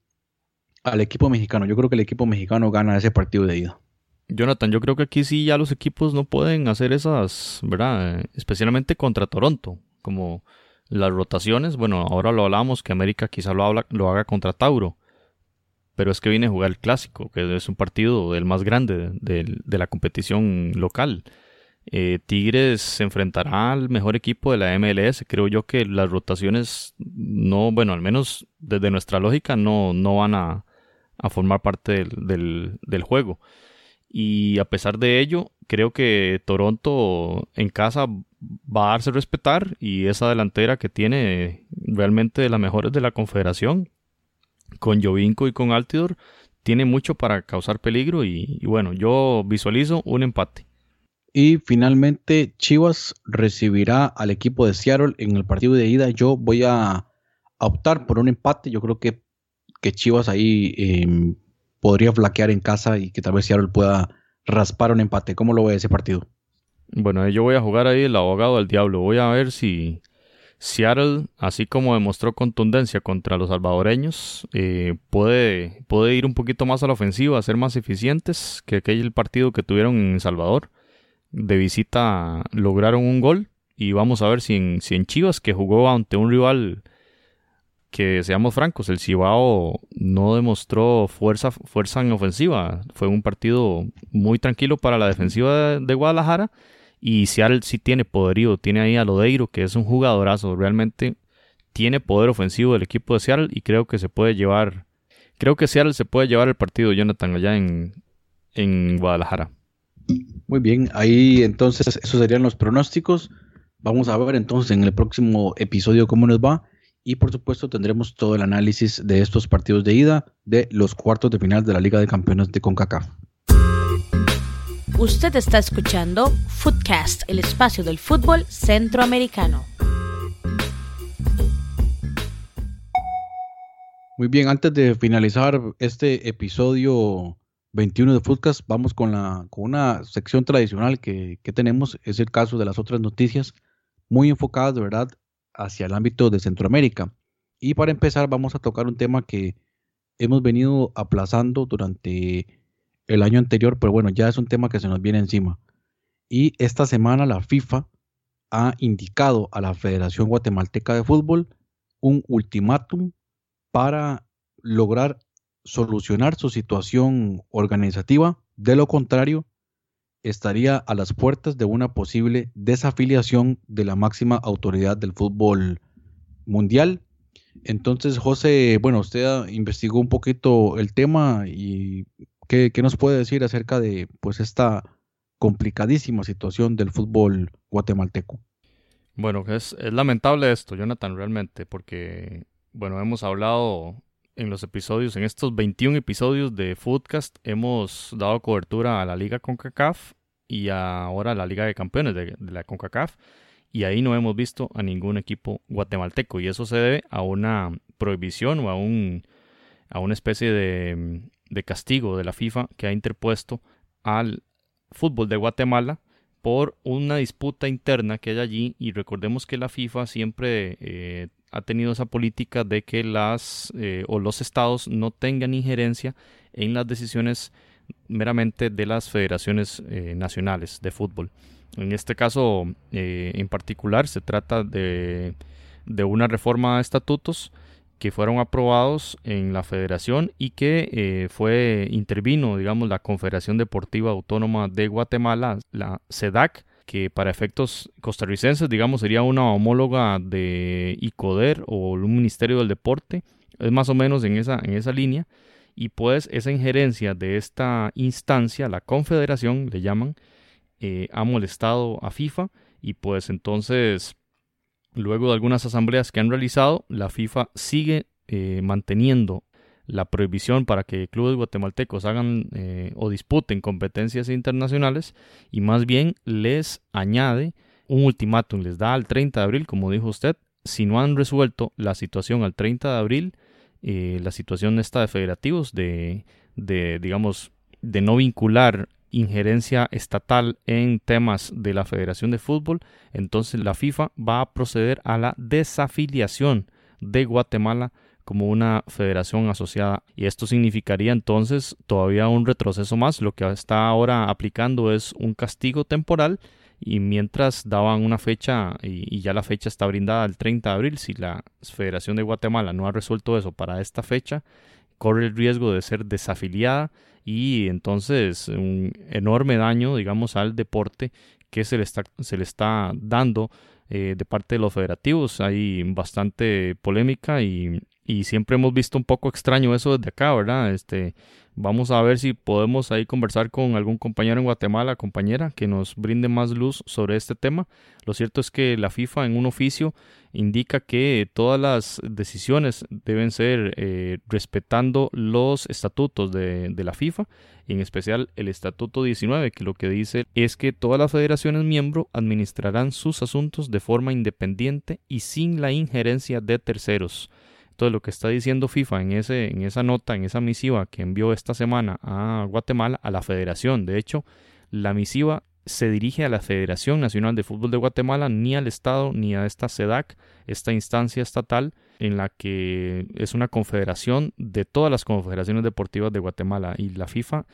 al equipo mexicano. Yo creo que el equipo mexicano gana ese partido de ida. Jonathan, yo creo que aquí sí ya los equipos no pueden hacer esas, ¿verdad? Especialmente contra Toronto, como las rotaciones. Bueno, ahora lo hablamos que América quizá lo, lo haga contra Tauro, pero es que viene a jugar el clásico, que es un partido el más grande de la competición local. Eh, Tigres se enfrentará al mejor equipo de la MLS. Creo yo que las rotaciones no, bueno, al menos desde nuestra lógica, no, no van a, formar parte del, del, juego. Y a pesar de ello, creo que Toronto en casa va a darse respetar y esa delantera que tiene realmente de las mejores de la confederación, con Jovinko y con Altidor, tiene mucho para causar peligro y bueno, yo visualizo un empate. Y finalmente Chivas recibirá al equipo de Seattle en el partido de ida. Yo voy a optar por un empate. Yo creo que, que Chivas ahí em, podría flaquear en casa y que tal vez Seattle pueda raspar un empate. ¿Cómo lo ve ese partido? Bueno, yo voy a jugar ahí el abogado del diablo. Voy a ver si Seattle, así como demostró contundencia contra los salvadoreños, eh, puede, puede ir un poquito más a la ofensiva, ser más eficientes que aquel partido que tuvieron en Salvador de visita lograron un gol y vamos a ver si en, si en Chivas, que jugó ante un rival que seamos francos, el Cibao no demostró fuerza, fuerza en ofensiva. Fue un partido muy tranquilo para la defensiva de, Guadalajara. Y Seattle sí tiene poderío, tiene ahí a Lodeiro, que es un jugadorazo. Realmente tiene poder ofensivo del equipo de Seattle y creo que se puede llevar. Creo que Seattle se puede llevar el partido, Jonathan, allá en, en Guadalajara. Muy bien, ahí entonces esos serían los pronósticos. Vamos a ver entonces en el próximo episodio cómo nos va. Y por supuesto tendremos todo el análisis de estos partidos de ida de los cuartos de final de la Liga de Campeones de CONCACAF. Usted está escuchando Footcast, el espacio del fútbol centroamericano. Muy bien, antes de finalizar este episodio 21 de Foodcast, vamos con, la, con una sección tradicional que, tenemos, es el caso de las otras noticias, muy enfocadas de verdad hacia el ámbito de Centroamérica. Y para empezar vamos a tocar un tema que hemos venido aplazando durante el año anterior, pero bueno, ya es un tema que se nos viene encima. Y esta semana la FIFA ha indicado a la Federación Guatemalteca de Fútbol un ultimátum para lograr solucionar su situación organizativa, de lo contrario, estaría a las puertas de una posible desafiliación de la máxima autoridad del fútbol mundial. Entonces, José, bueno, usted investigó un poquito el tema y ¿qué, nos puede decir acerca de pues esta complicadísima situación del fútbol guatemalteco? Bueno, es, es lamentable esto, Jonathan, realmente, porque, bueno, hemos hablado en los episodios, en estos 21 episodios de Foodcast, hemos dado cobertura a la Liga CONCACAF y ahora a la Liga de Campeones de, la CONCACAF. Y ahí no hemos visto a ningún equipo guatemalteco. Y eso se debe a una prohibición o a, un, a una especie de, de castigo de la FIFA que ha interpuesto al fútbol de Guatemala por una disputa interna que hay allí y recordemos que la FIFA siempre eh, ha tenido esa política de que las eh, o los estados no tengan injerencia en las decisiones meramente de las federaciones eh, nacionales de fútbol. En este caso eh, en particular se trata de, de, una reforma de estatutos que fueron aprobados en la federación y que fue intervino, digamos, la Confederación Deportiva Autónoma de Guatemala, la CEDAC, que para efectos costarricenses, digamos, sería una homóloga de ICODER o un Ministerio del Deporte, es más o menos en esa, en esa línea, y pues esa injerencia de esta instancia, la confederación, le llaman, eh, ha molestado a FIFA, y pues entonces, luego de algunas asambleas que han realizado, la FIFA sigue eh, manteniendo la prohibición para que clubes guatemaltecos hagan eh, o disputen competencias internacionales y más bien les añade un ultimátum, les da al 30 de abril, como dijo usted, si no han resuelto la situación al 30 de abril, eh, la situación está de federativos, de, de, digamos, de no vincular injerencia estatal en temas de la Federación de Fútbol, entonces la FIFA va a proceder a la desafiliación de Guatemala como una federación asociada y esto significaría entonces todavía un retroceso más. Lo que está ahora aplicando es un castigo temporal y mientras daban una fecha y, ya la fecha está brindada el 30 de abril, si la Federación de Guatemala no ha resuelto eso para esta fecha, corre el riesgo de ser desafiliada y entonces un enorme daño, digamos, al deporte que se le está, se le está dando eh, de parte de los federativos. Hay bastante polémica y, y, siempre hemos visto un poco extraño eso desde acá, ¿verdad? Este, Vamos a ver si podemos ahí conversar con algún compañero en Guatemala, compañera, que nos brinde más luz sobre este tema. Lo cierto es que la FIFA en un oficio indica que todas las decisiones deben ser eh, respetando los estatutos de, la FIFA, en especial el estatuto 19, que lo que dice es que todas las federaciones miembros administrarán sus asuntos de forma independiente y sin la injerencia de terceros. Entonces, lo que está diciendo FIFA en, ese, en esa nota, en esa misiva que envió esta semana a Guatemala, a la federación, de hecho, la misiva se dirige a la Federación Nacional de Fútbol de Guatemala, ni al Estado, ni a esta SEDAC, esta instancia estatal en la que es una confederación de todas las confederaciones deportivas de Guatemala. Y la FIFA,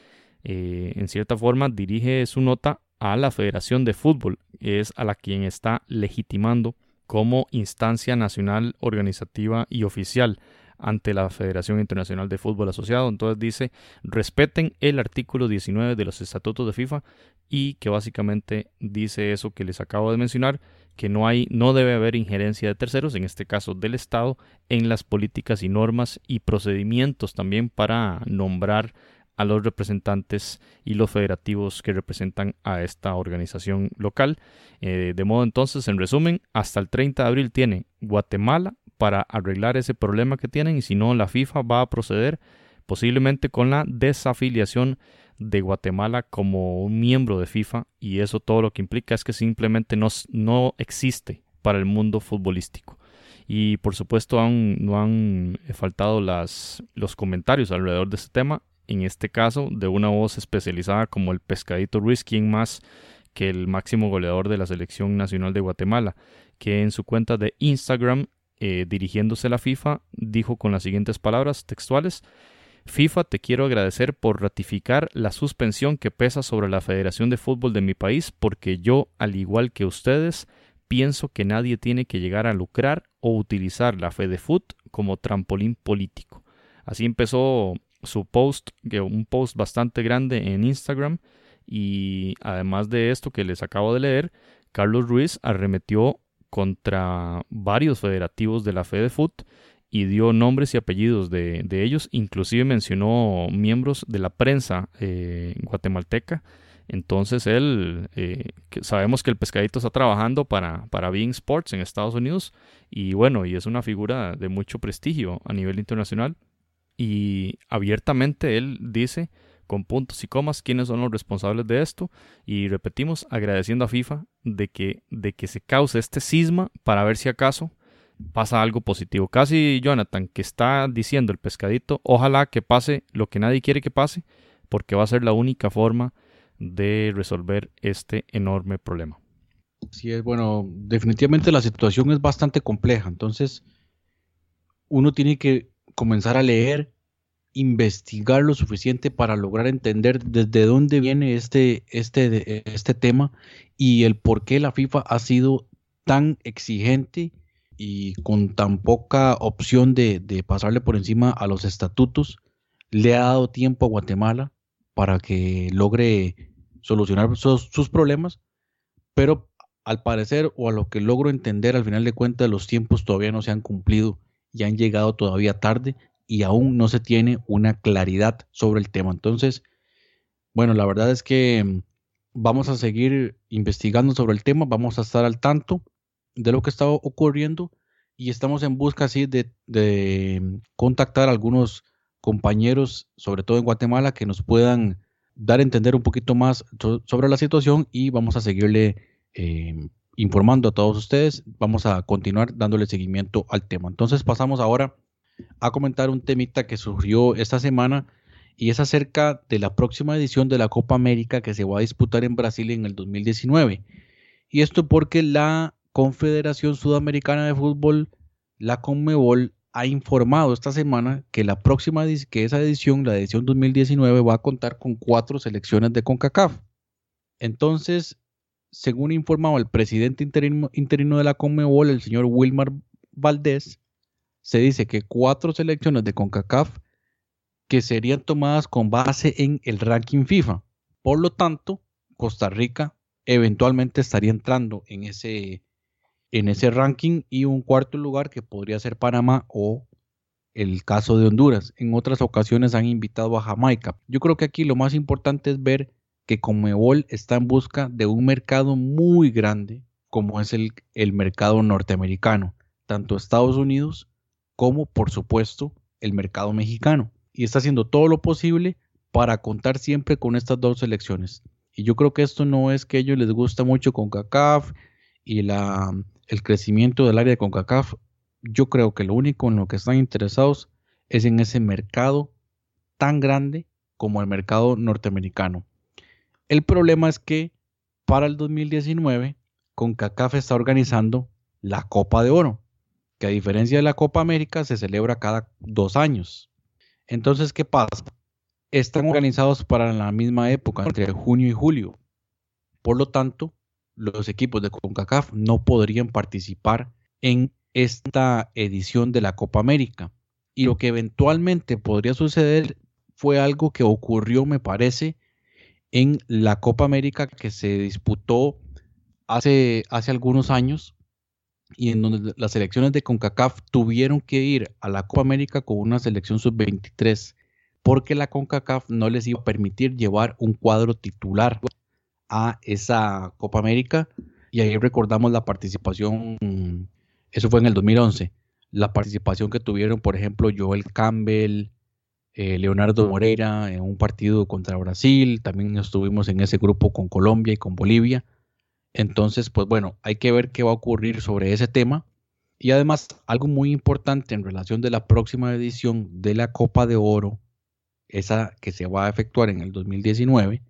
eh, en cierta forma, dirige su nota a la Federación de Fútbol, es a la quien está legitimando como instancia nacional organizativa y oficial ante la Federación Internacional de Fútbol Asociado. Entonces dice, respeten el artículo 19 de los estatutos de FIFA y que básicamente dice eso que les acabo de mencionar, que no hay no debe haber injerencia de terceros, en este caso del Estado, en las políticas y normas y procedimientos también para nombrar a los representantes y los federativos que representan a esta organización local. Eh, de modo entonces, en resumen, hasta el 30 de abril tiene Guatemala para arreglar ese problema que tienen y si no, la FIFA va a proceder posiblemente con la desafiliación de Guatemala como un miembro de FIFA y eso todo lo que implica es que simplemente no, no existe para el mundo futbolístico. Y por supuesto no han faltado las, los comentarios alrededor de este tema en este caso de una voz especializada como el Pescadito Ruiz, más que el máximo goleador de la selección nacional de Guatemala, que en su cuenta de Instagram, eh, dirigiéndose a la FIFA, dijo con las siguientes palabras textuales, FIFA, te quiero agradecer por ratificar la suspensión que pesa sobre la Federación de Fútbol de mi país, porque yo, al igual que ustedes, pienso que nadie tiene que llegar a lucrar o utilizar la fe de FUT como trampolín político. Así empezó su post, que un post bastante grande en Instagram. Y además de esto que les acabo de leer, Carlos Ruiz arremetió contra varios federativos de la FedeFoot y dio nombres y apellidos de, ellos, inclusive mencionó miembros de la prensa eh, guatemalteca. Entonces él, eh, sabemos que el pescadito está trabajando para, para Being Sports en Estados Unidos y bueno, y es una figura de mucho prestigio a nivel internacional y abiertamente él dice con puntos y comas quiénes son los responsables de esto y repetimos agradeciendo a FIFA de que, de que se cause este cisma para ver si acaso pasa algo positivo. Casi Jonathan que está diciendo el pescadito, ojalá que pase lo que nadie quiere que pase porque va a ser la única forma de resolver este enorme problema. Sí, es bueno, definitivamente la situación es bastante compleja, entonces uno tiene que comenzar a leer, investigar lo suficiente para lograr entender desde dónde viene este, este, este tema y el por qué la FIFA ha sido tan exigente y con tan poca opción de, pasarle por encima a los estatutos, le ha dado tiempo a Guatemala para que logre solucionar sus, sus problemas, pero al parecer o a lo que logro entender al final de cuentas los tiempos todavía no se han cumplido y han llegado todavía tarde y aún no se tiene una claridad sobre el tema. Entonces, bueno, la verdad es que mm, vamos a seguir investigando sobre el tema, vamos a estar al tanto de lo que está ocurriendo y estamos en busca así de, mm, contactar a algunos compañeros, sobre todo en Guatemala, que nos puedan dar a entender un poquito más sobre la situación y vamos a seguirle eh, informando a todos ustedes. Vamos a continuar dándole seguimiento al tema. Entonces pasamos ahora a comentar un temita que surgió esta semana y es acerca de la próxima edición de la Copa América que se va a disputar en Brasil en el 2019. Y esto porque la Confederación Sudamericana de Fútbol, la Conmebol, ha informado esta semana que la próxima que esa edición, la edición 2019, va a contar con cuatro selecciones de CONCACAF. Entonces, según informaba el presidente interino, interino de la Conmebol, el señor Wilmar Valdés, se dice que cuatro selecciones de CONCACAF que serían tomadas con base en el ranking FIFA. Por lo tanto, Costa Rica eventualmente estaría entrando en ese, en ese ranking y un cuarto lugar que podría ser Panamá o el caso de Honduras. En otras ocasiones han invitado a Jamaica. Yo creo que aquí lo más importante es ver que Comebol está en busca de un mercado muy grande como es el, el mercado norteamericano, tanto Estados Unidos como por supuesto el mercado mexicano y está haciendo todo lo posible para contar siempre con estas dos selecciones. Y yo creo que esto no es que a ellos les gusta mucho CONCACAF y la, el crecimiento del área de CONCACAF. Yo creo que lo único en lo que están interesados es en ese mercado tan grande como el mercado norteamericano. El problema es que para el 2019 CONCACAF está organizando la Copa de Oro, que a diferencia de la Copa América se celebra cada dos años. Entonces, ¿qué pasa? Están organizados para la misma época, entre junio y julio. Por lo tanto, los equipos de CONCACAF no podrían participar en esta edición de la Copa América. Y lo que eventualmente podría suceder fue algo que ocurrió, me parece, en la Copa América que se disputó hace, hace algunos años y en donde las selecciones de CONCACAF tuvieron que ir a la Copa América con una selección sub-23 porque la CONCACAF no les iba a permitir llevar un cuadro titular a esa Copa América. Y ahí recordamos la participación, eso fue en el 2011, la participación que tuvieron por ejemplo Joel Campbell, eh, Leonardo Moreira en un partido contra Brasil, también estuvimos en ese grupo con Colombia y con Bolivia entonces, pues bueno, hay que ver qué va a ocurrir sobre ese tema. Y además, algo muy importante en relación de la próxima edición de la Copa de Oro, esa que se va a efectuar en el 2019,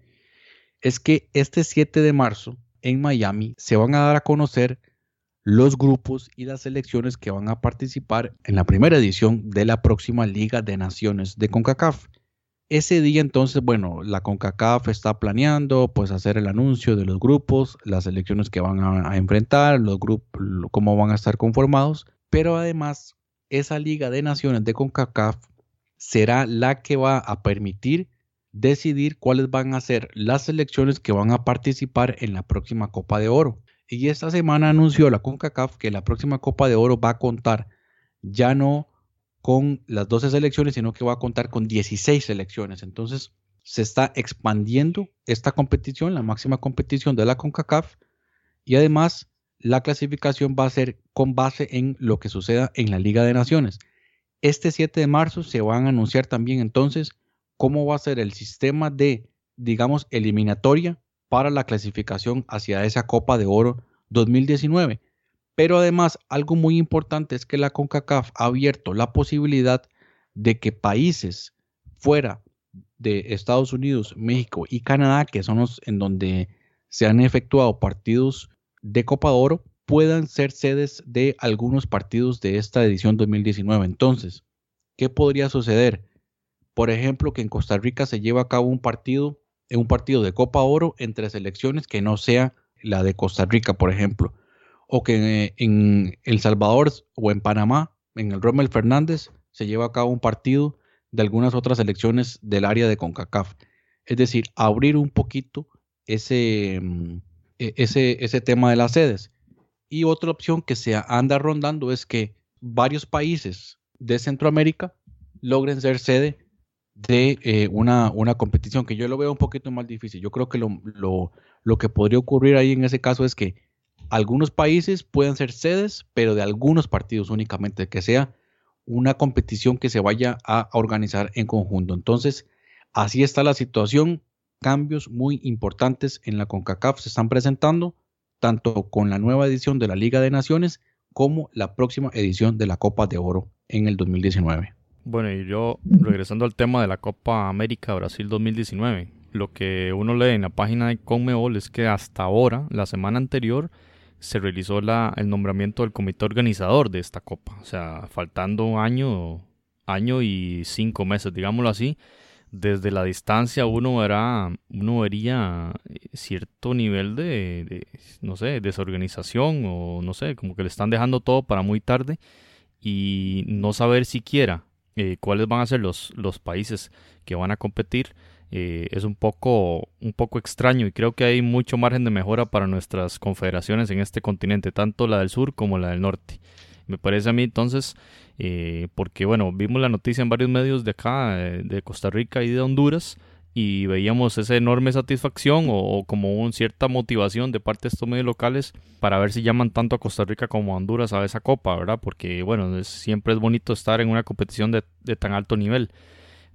es que este 7 de marzo en Miami se van a dar a conocer los grupos y las selecciones que van a participar en la primera edición de la próxima Liga de Naciones de CONCACAF. Ese día entonces, bueno, la CONCACAF está planeando pues hacer el anuncio de los grupos, las elecciones que van a, enfrentar, los grupos, cómo van a estar conformados, pero además esa Liga de Naciones de CONCACAF será la que va a permitir decidir cuáles van a ser las selecciones que van a participar en la próxima Copa de Oro. Y esta semana anunció la CONCACAF que la próxima Copa de Oro va a contar ya no con las 12 selecciones, sino que va a contar con 16 selecciones. Entonces, se está expandiendo esta competición, la máxima competición de la CONCACAF, y además la clasificación va a ser con base en lo que suceda en la Liga de Naciones. Este 7 de marzo se van a anunciar también entonces cómo va a ser el sistema de, digamos, eliminatoria para la clasificación hacia esa Copa de Oro 2019. Pero además, algo muy importante es que la CONCACAF ha abierto la posibilidad de que países fuera de Estados Unidos, México y Canadá, que son los en donde se han efectuado partidos de Copa de Oro, puedan ser sedes de algunos partidos de esta edición 2019. Entonces, ¿qué podría suceder? Por ejemplo, que en Costa Rica se lleve a cabo un partido, un partido de Copa Oro entre selecciones que no sea la de Costa Rica, por ejemplo o que en El Salvador o en Panamá, en el Rommel Fernández, se lleva a cabo un partido de algunas otras elecciones del área de CONCACAF. Es decir, abrir un poquito ese, mm, e, ese, ese tema de las sedes. Y otra opción que se anda rondando es que varios países de Centroamérica logren ser sede de eh, una, una, competición que yo lo veo un poquito más difícil. Yo creo que lo, lo, lo que podría ocurrir ahí en ese caso es que algunos países pueden ser sedes, pero de algunos partidos únicamente, que sea una competición que se vaya a organizar en conjunto. Entonces, así está la situación. Cambios muy importantes en la CONCACAF se están presentando tanto con la nueva edición de la Liga de Naciones como la próxima edición de la Copa de Oro en el 2019. Bueno, y yo regresando al tema de la Copa América Brasil 2019, lo que uno lee en la página de Conmebol es que hasta ahora, la semana anterior, se realizó la, el nombramiento del comité organizador de esta Copa. O sea, faltando un año, año y cinco meses, digámoslo así, desde la distancia uno verá, uno vería eh, cierto nivel de, no sé, desorganización o no sé, como que le están dejando todo para muy tarde y no saber siquiera eh, cuáles van a ser los, los países que van a competir eh, es un poco, un poco extraño y creo que hay mucho margen de mejora para nuestras confederaciones en este continente, tanto la del sur como la del norte. Me parece a mí entonces, eh, porque bueno, vimos la noticia en varios medios de acá, eh, de Costa Rica y de Honduras, y veíamos esa enorme satisfacción o, como una cierta motivación de parte de estos medios locales para ver si llaman tanto a Costa Rica como a Honduras a esa copa, ¿verdad? Porque bueno, siempre es bonito estar en una competición de, de tan alto nivel.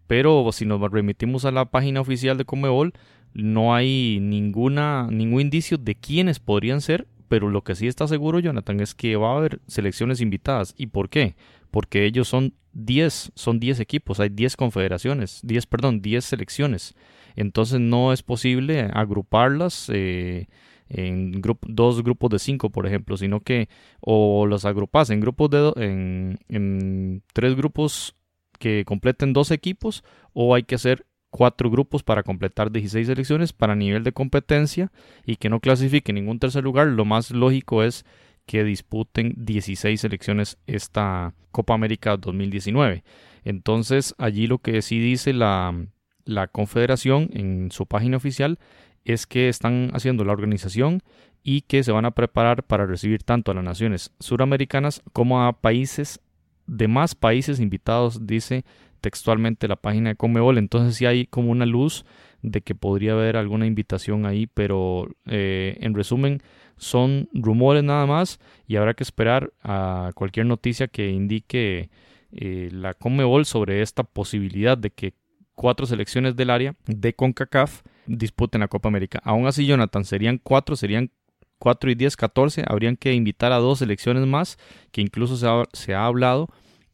Pero si nos remitimos a la página oficial de Comebol, no hay ninguna, ningún indicio de quiénes podrían ser, pero lo que sí está seguro, Jonathan, es que va a haber selecciones invitadas. ¿Y por qué? Porque ellos son 10, son 10 equipos, hay 10 confederaciones, 10, perdón, 10 selecciones. Entonces no es posible agruparlas eh, en dos grupos de 5, por ejemplo, sino que o los agrupas en grupos de en, en tres grupos que completen dos equipos o hay que hacer cuatro grupos para completar 16 selecciones para nivel de competencia y que no clasifique ningún tercer lugar, lo más lógico es que disputen 16 selecciones esta Copa América 2019. Entonces allí lo que sí dice la, la confederación en su página oficial es que están haciendo la organización y que se van a preparar para recibir tanto a las naciones suramericanas como a países de más países invitados, dice textualmente la página de Comebol. Entonces sí hay como una luz de que podría haber alguna invitación ahí, pero eh, en resumen son rumores nada más y habrá que esperar a cualquier noticia que indique eh, la Comebol sobre esta posibilidad de que cuatro selecciones del área de CONCACAF disputen la Copa América. Aún así, Jonathan, serían cuatro, serían 4 y 10, 14, habrían que invitar a dos selecciones más, que incluso se ha, se ha hablado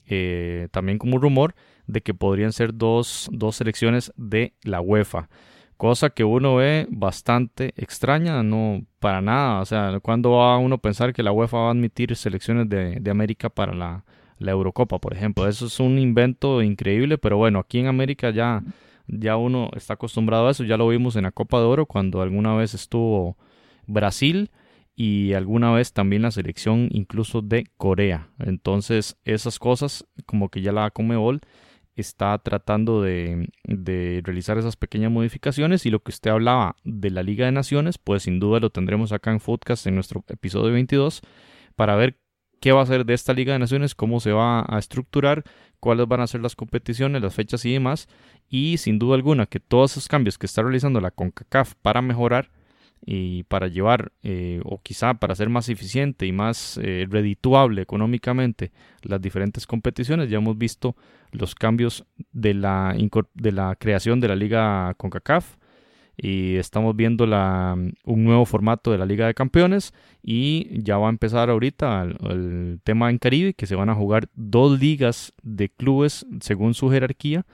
eh, también como rumor de que podrían ser dos, dos selecciones de la UEFA. Cosa que uno ve bastante extraña, no para nada. O sea, cuando va uno a pensar que la UEFA va a admitir selecciones de, de América para la, la Eurocopa, por ejemplo. Eso es un invento increíble, pero bueno, aquí en América ya, ya uno está acostumbrado a eso. Ya lo vimos en la Copa de Oro cuando alguna vez estuvo Brasil y alguna vez también la selección incluso de Corea. Entonces esas cosas como que ya la Comebol está tratando de, de, realizar esas pequeñas modificaciones y lo que usted hablaba de la Liga de Naciones, pues sin duda lo tendremos acá en Foodcast en nuestro episodio 22 para ver qué va a ser de esta Liga de Naciones, cómo se va a estructurar, cuáles van a ser las competiciones, las fechas y demás. Y sin duda alguna que todos esos cambios que está realizando la CONCACAF para mejorar y para llevar eh, o quizá para ser más eficiente y más eh, redituable económicamente las diferentes competiciones. Ya hemos visto los cambios de la, de la creación de la liga CONCACAF y estamos viendo la, un nuevo formato de la Liga de Campeones y ya va a empezar ahorita el, el tema en Caribe que se van a jugar dos ligas de clubes según su jerarquía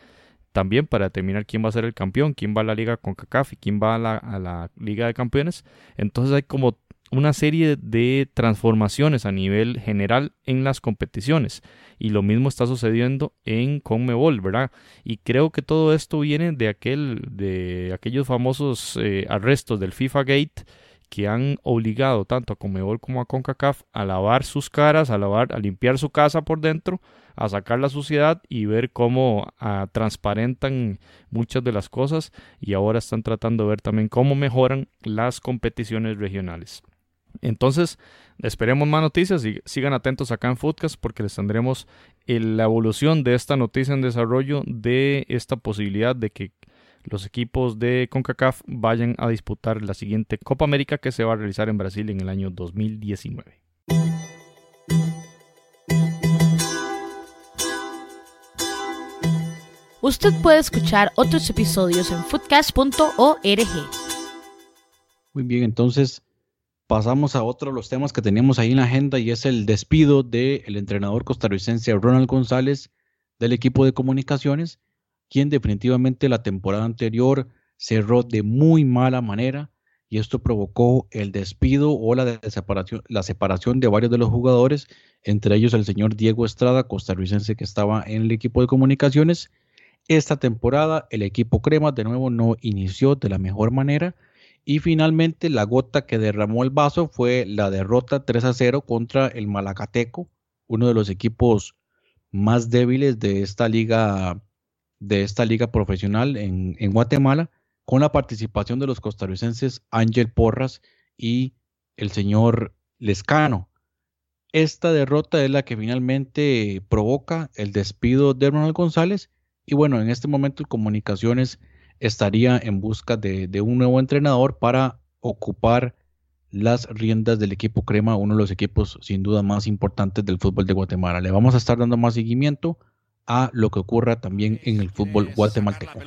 también para determinar quién va a ser el campeón, quién va a la liga con CACAF y quién va a la, liga de campeones. Entonces hay como una serie de transformaciones a nivel general en las competiciones y lo mismo está sucediendo en Conmebol, ¿verdad? Y creo que todo esto viene de aquel de aquellos famosos eh, arrestos del FIFA Gate que han obligado tanto a Conmebol como a CONCACAF a lavar sus caras, a lavar, a limpiar su casa por dentro a sacar la suciedad y ver cómo ah, transparentan muchas de las cosas y ahora están tratando de ver también cómo mejoran las competiciones regionales. Entonces, esperemos más noticias y sigan atentos acá en Foodcast porque les tendremos la evolución de esta noticia en desarrollo de esta posibilidad de que los equipos de CONCACAF vayan a disputar la siguiente Copa América que se va a realizar en Brasil en el año 2019. Usted puede escuchar otros episodios en foodcast.org. Muy bien, entonces pasamos a otro de los temas que teníamos ahí en la agenda y es el despido del entrenador costarricense Ronald González del equipo de comunicaciones, quien definitivamente la temporada anterior cerró de muy mala manera y esto provocó el despido o la, separación, la separación de varios de los jugadores, entre ellos el señor Diego Estrada, costarricense que estaba en el equipo de comunicaciones. Esta temporada el equipo Crema de nuevo no inició de la mejor manera y finalmente la gota que derramó el vaso fue la derrota 3 a 0 contra el Malacateco, uno de los equipos más débiles de esta liga de esta liga profesional en, en Guatemala con la participación de los costarricenses Ángel Porras y el señor Lescano. Esta derrota es la que finalmente provoca el despido de Ronald González y bueno, en este momento Comunicaciones estaría en busca de, de, un nuevo entrenador para ocupar las riendas del equipo Crema, uno de los equipos sin duda más importantes del fútbol de Guatemala. Le vamos a estar dando más seguimiento a lo que ocurra también en el fútbol guatemalteco.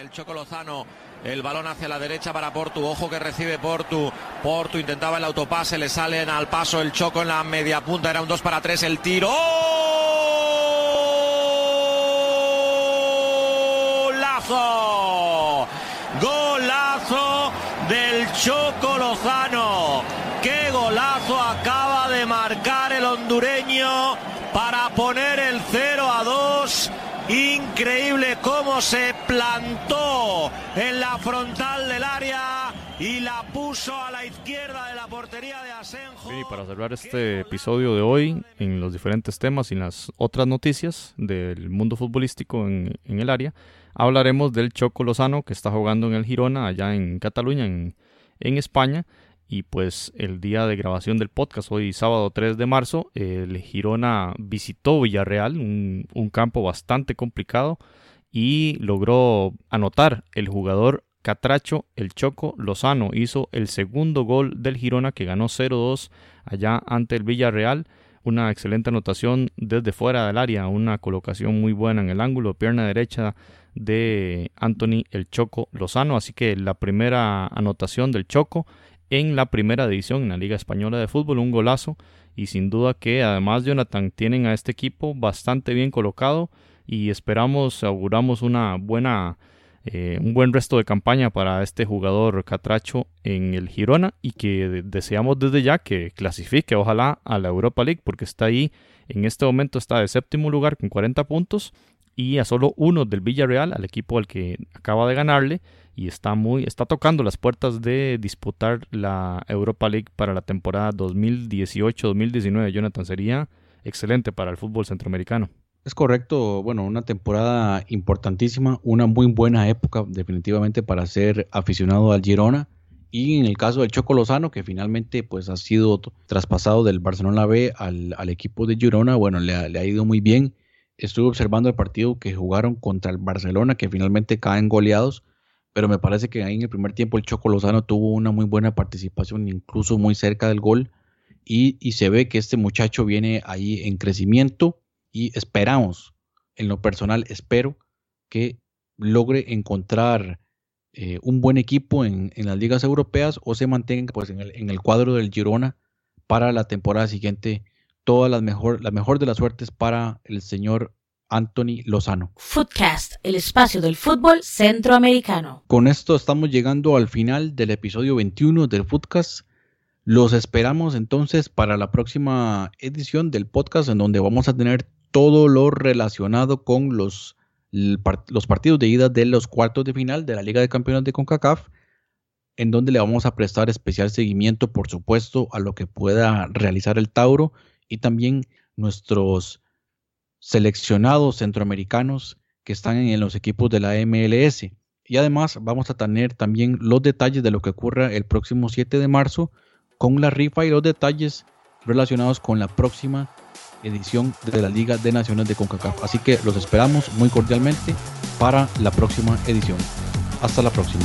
el Choco Lozano, el balón hacia la derecha para Portu, ojo que recibe Portu, Portu intentaba el autopase, le salen al paso el Choco en la media punta, era un 2 para 3 el tiro. ¡Golazo! Del Choco Lozano. ¡Qué golazo acaba de marcar el hondureño! para poner el 0 a 2. Increíble cómo se plantó en la frontal del área y la puso a la izquierda de la portería de Asenjo. y para cerrar este episodio de hoy, en los diferentes temas y en las otras noticias del mundo futbolístico en el área, hablaremos del Choco Lozano que está jugando en el Girona, allá en Cataluña, en, España y pues el día de grabación del podcast, hoy sábado 3 de marzo, el Girona visitó Villarreal, un, campo bastante complicado, y logró anotar el jugador Catracho, el Choco Lozano, hizo el segundo gol del Girona que ganó 0-2 allá ante el Villarreal. Una excelente anotación desde fuera del área, una colocación muy buena en el ángulo, pierna derecha de Anthony el Choco Lozano. Así que la primera anotación del Choco en la primera división en la Liga Española de Fútbol, un golazo y sin duda que además Jonathan tienen a este equipo bastante bien colocado y esperamos, auguramos una buena, eh, un buen resto de campaña para este jugador Catracho en el Girona y que deseamos desde ya que clasifique ojalá a la Europa League porque está ahí, en este momento está de séptimo lugar con 40 puntos y a solo uno del Villarreal, al equipo al que acaba de ganarle y está muy está tocando las puertas de disputar la Europa League para la temporada 2018-2019. Jonathan sería excelente para el fútbol centroamericano. Es correcto, bueno, una temporada importantísima, una muy buena época definitivamente para ser aficionado al Girona y en el caso del Choco Lozano que finalmente pues ha sido traspasado del Barcelona B al, equipo de Girona, bueno, le, le ha ido muy bien. Estuve observando el partido que jugaron contra el Barcelona que finalmente caen goleados pero me parece que ahí en el primer tiempo el Choco Lozano tuvo una muy buena participación, incluso muy cerca del gol, y, se ve que este muchacho viene ahí en crecimiento y esperamos, en lo personal, espero que logre encontrar eh, un buen equipo en, las ligas europeas o se mantenga pues, en, el, en el cuadro del Girona para la temporada siguiente. Toda la mejor, la mejor de las suertes para el señor Anthony Lozano. Footcast, el espacio del fútbol centroamericano. Con esto estamos llegando al final del episodio 21 del Footcast. Los esperamos entonces para la próxima edición del podcast en donde vamos a tener todo lo relacionado con los, los partidos de ida de los cuartos de final de la Liga de Campeones de CONCACAF, en donde le vamos a prestar especial seguimiento, por supuesto, a lo que pueda realizar el Tauro y también nuestros seleccionados centroamericanos que están en los equipos de la MLS. Y además vamos a tener también los detalles de lo que ocurra el próximo 7 de marzo con la rifa y los detalles relacionados con la próxima edición de la Liga de Naciones de CONCACAF. Así que los esperamos muy cordialmente para la próxima edición. Hasta la próxima.